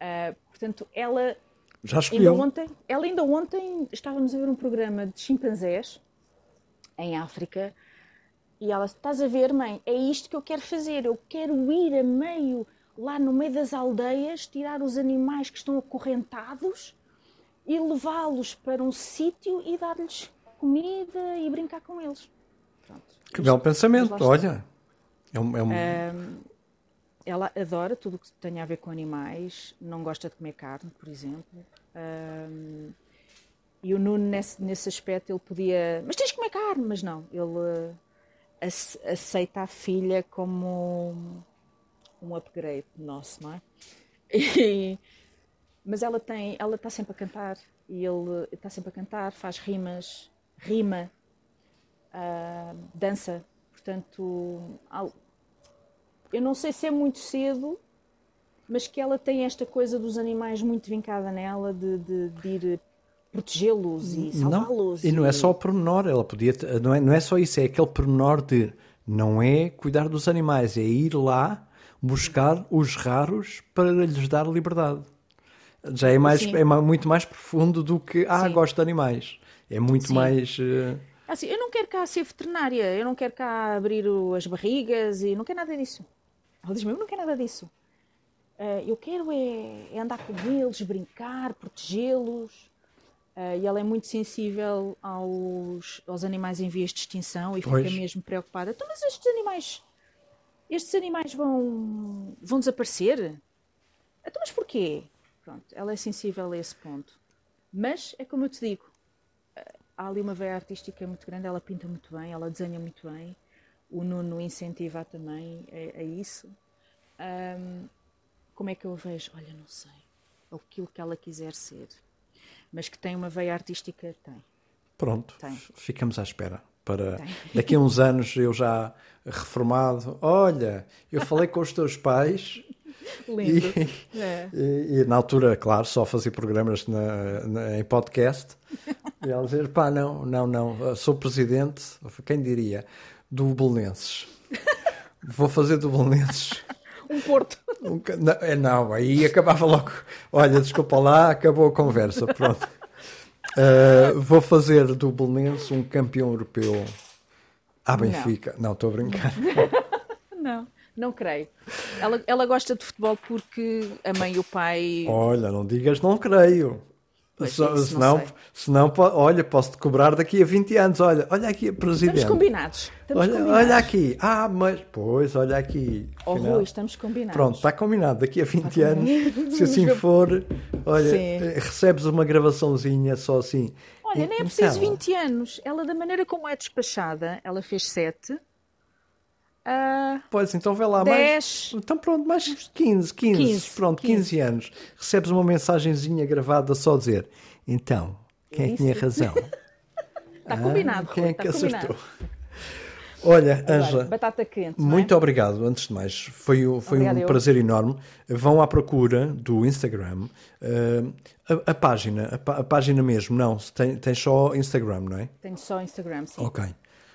Ah, portanto, ela Já Ainda escolheu? ontem, ela ainda ontem estávamos a ver um programa de chimpanzés em África e ela, estás a ver, mãe, é isto que eu quero fazer. Eu quero ir a meio, lá no meio das aldeias, tirar os animais que estão acorrentados e levá-los para um sítio e dar-lhes comida e brincar com eles. Pronto. Que belo pensamento, olha. É um, é um- Ela adora tudo o que tenha a ver com animais, não gosta de comer carne, por exemplo. E o Nuno, nesse, nesse aspecto, ele podia. Mas tens de comer carne! Mas não, ele aceita a filha como um upgrade nosso, não é? [LAUGHS] E- mas ela tem, ela está sempre a cantar e ele está sempre a cantar, faz rimas, rima, ah, dança. Portanto, eu não sei se é muito cedo, mas que ela tem esta coisa dos animais muito vincada nela, de, de- de ir protegê-los e salvá-los. e não é só o pormenor, ela podia, não é, não é só isso, é aquele pormenor de não é cuidar dos animais, é ir lá buscar os raros para lhes dar liberdade. Já é, mais, Sim. é muito mais profundo do que, ah, Sim. gosto de animais. É muito Sim. mais. eh, Assim, eu não quero cá ser veterinária, eu não quero cá abrir as barrigas e não quero nada disso. Ela diz-me, eu não quero nada disso. Ah, eu quero é, é andar com eles, brincar, protegê-los. Ah, e ela é muito sensível aos, aos animais em vias de extinção e Pois. fica mesmo preocupada. Então, mas estes animais, estes animais vão, vão desaparecer? Então, mas porquê? Pronto, ela é sensível a esse ponto. Mas, é como eu te digo, há ali uma veia artística muito grande, ela pinta muito bem, ela desenha muito bem, o Nuno incentiva também a, a isso. Ahm, como é que eu a vejo? Olha, não sei. Aquilo que ela quiser ser. Mas que tem uma veia artística, tem. Pronto, Tem. ficamos à espera. Para Tem. [LAUGHS] daqui a uns anos eu já reformado, olha, eu falei com os teus pais [LAUGHS] Lindo. e, É. e- e na altura, claro, só fazia programas na- na- em podcast. [LAUGHS] E ela dizer, pá, não, não, não, sou presidente, quem diria, do Belenenses. Vou fazer do Belenenses um Porto. Não, é, não, aí acabava logo. Olha, desculpa lá, acabou a conversa. Pronto. Uh, vou fazer do Belenense um campeão europeu à Benfica. Não, estou a brincar. [LAUGHS] não, não creio. Ela, ela gosta de futebol porque a mãe e o pai. Olha, não digas não creio. Pois isso, senão, não senão, olha, posso-te cobrar daqui a 20 anos. Olha, olha aqui, presidente. Estamos combinados. Estamos olha, combinados. olha aqui. Ah, mas, pois, olha aqui. Oh, Rui, estamos combinados. Pronto, está combinado. Daqui a 20 anos, se assim for, olha, Sim. Eh, recebes uma gravaçãozinha só assim. Olha, nem é preciso 20 anos. Ela, da maneira como é despachada, ela fez 7. Uh, pois, então vê lá 10, mais. Então pronto, mais 15, 15, 15 pronto, 15. 15. anos. Recebes uma mensagenzinha gravada só dizer: então, quem é que tinha razão? [LAUGHS] está ah, combinado, Quem é que acertou? Olha, Ângela, batata quente. Muito é? obrigado, antes de mais. Foi, foi um eu. prazer enorme. Vão à procura do Instagram. Uh, a, a, página, a, a, página mesmo, não, tem, tem só Instagram, não é? Tenho só Instagram, sim. Ok.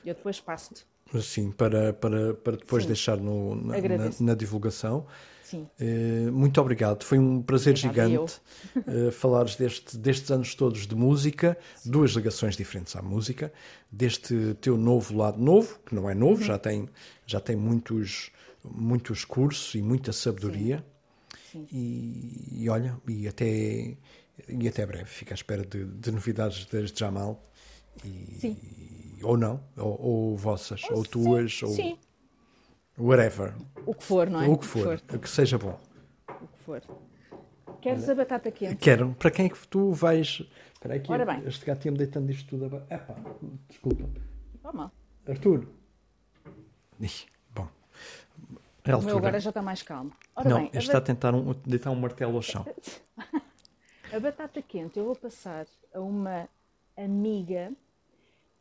Eu depois passo-te. Sim, para, para, para depois sim. deixar no, na, na, na, divulgação. Sim. Uh, muito obrigado. Foi um prazer Obrigada gigante uh, [LAUGHS] falares deste, destes anos todos de música, Sim. duas ligações diferentes à música, deste teu novo lado novo, que não é novo, uhum. já tem, já tem muitos, muitos cursos e muita sabedoria. Sim. Sim. E, e, olha, e até, e até breve. Fico à espera de, de novidades desde Jamal. E, Sim ou não, ou, ou vossas, ou, ou tuas, sim, ou sim. whatever. O que for, não é? O que for, o que, for. que seja bom. O que for. Queres a batata quente? Quero. Para quem é que tu vais. Espera aí que Ora bem. este gato ia-me deitando isto tudo. A... Epá, desculpa. Vamos Arthur. Ih, bom. É o meu agora já está mais calmo. Ora não, bem, este está a tentar um, deitar um martelo ao chão. [LAUGHS] a batata quente eu vou passar a uma amiga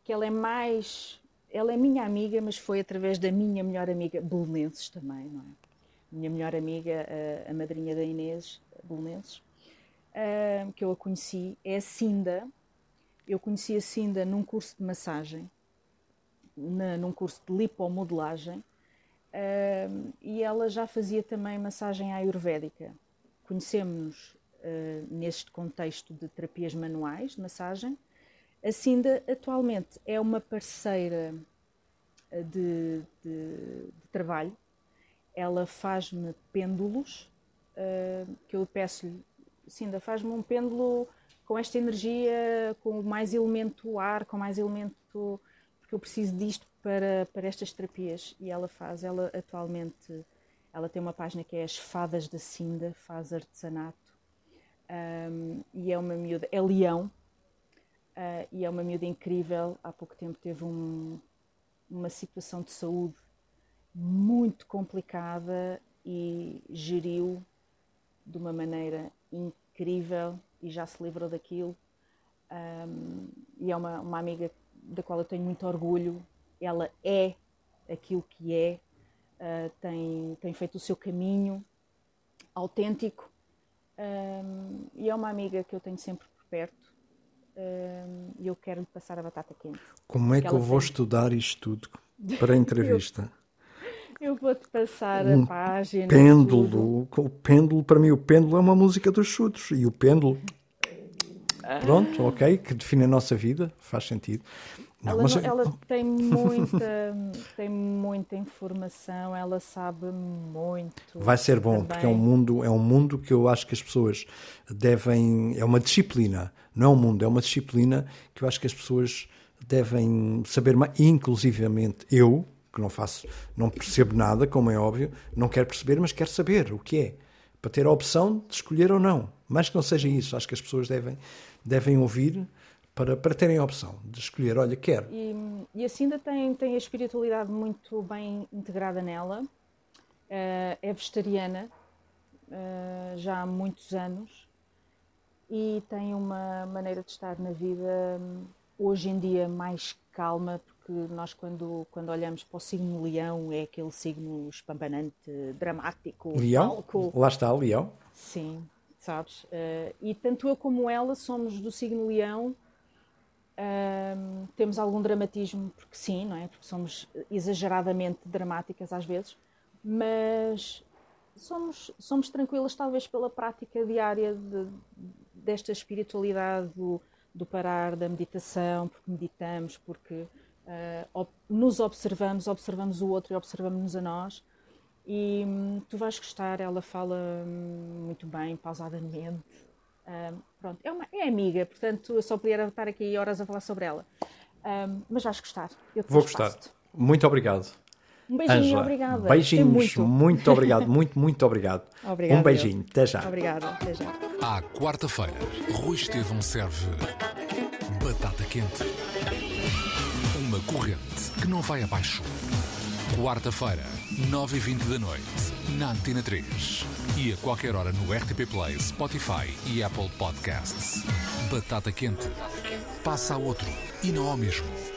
que ela é mais. Ela é minha amiga, mas foi através da minha melhor amiga, Belenenses também, não é? Minha melhor amiga, a, a madrinha da Inês, Belenenses, uh, que eu a conheci, é a Cinda. Eu conheci a Cinda num curso de massagem, na, num curso de lipomodelagem, uh, e ela já fazia também massagem ayurvédica. Conhecemos-nos uh, neste contexto de terapias manuais de massagem a Cinda atualmente é uma parceira eh, de, de, de trabalho. Ela faz-me pêndulos uh, que eu peço-lhe, Cinda, faz-me um pêndulo com esta energia, com mais elemento ar, com mais elemento. porque eu preciso disto para, para estas terapias. E ela faz, ela atualmente, ela tem uma página que é As Fadas da Cinda, faz artesanato. Um, e é uma miúda, é leão, Uh, e é uma miúda incrível. Há pouco tempo teve um, uma situação de saúde muito complicada e geriu de uma maneira incrível e já se livrou daquilo. Um, e é uma, uma amiga da qual eu tenho muito orgulho. Ela é aquilo que é, uh, tem, tem feito o seu caminho autêntico um, e é uma amiga que eu tenho sempre por perto e eu quero lhe passar a batata quente. Como é que eu vou tem. estudar isto tudo [LAUGHS] para a entrevista? eu, eu vou-te passar um a página. Pêndulo. O pêndulo, para mim, o pêndulo é uma música dos chutos. E o pêndulo. Pronto, ok, que define a nossa vida, faz sentido. Não, ela, mas... ela [LAUGHS] tem muita, tem muita informação, ela sabe muito. Vai ser bom, também. porque é um mundo, é um mundo que eu acho que as pessoas devem, é uma disciplina, não é um mundo, é uma disciplina que eu acho que as pessoas devem saber mais, inclusivamente eu, que não faço, não percebo nada, como é óbvio, não quero perceber, mas quero saber o que é, para ter a opção de escolher ou não. Mais que não seja isso, acho que as pessoas devem, devem ouvir para, para terem a opção de escolher, olha, quero. E, e a Cinda tem, tem a espiritualidade muito bem integrada nela, uh, é vegetariana uh, já há muitos anos e tem uma maneira de estar na vida hoje em dia mais calma, porque nós quando, quando olhamos para o signo leão é aquele signo espampanante, dramático, leão? Palco. Lá está, leão. Sim, sabes? Uh, e tanto eu como ela somos do signo leão um, temos algum dramatismo, porque sim, não é? Porque somos exageradamente dramáticas às vezes, mas somos, somos tranquilas, talvez pela prática diária de, desta espiritualidade, do, do, parar, da meditação, porque meditamos, porque uh, op, nos observamos, observamos o outro e observamos-nos a nós. E hum, tu vais gostar, ela fala hum, muito bem, pausadamente. Uh, pronto, é, uma, é amiga, portanto eu só podia estar aqui horas a falar sobre ela. Um, mas vais gostar. Vou gostar. Muito obrigado. Um beijinho, Angela, obrigada. Beijinhos, muito. muito obrigado, [LAUGHS] muito, muito obrigado. Obrigado. Um beijinho, até já. Obrigada, até já. À quarta-feira, Rui Estevão serve batata quente. Uma corrente que não vai abaixo. Quarta-feira, 9h20 da noite, na Antena 3. E a qualquer hora no RTP Play, Spotify e Apple Podcasts. Batata quente. Passa a outro e não ao mesmo.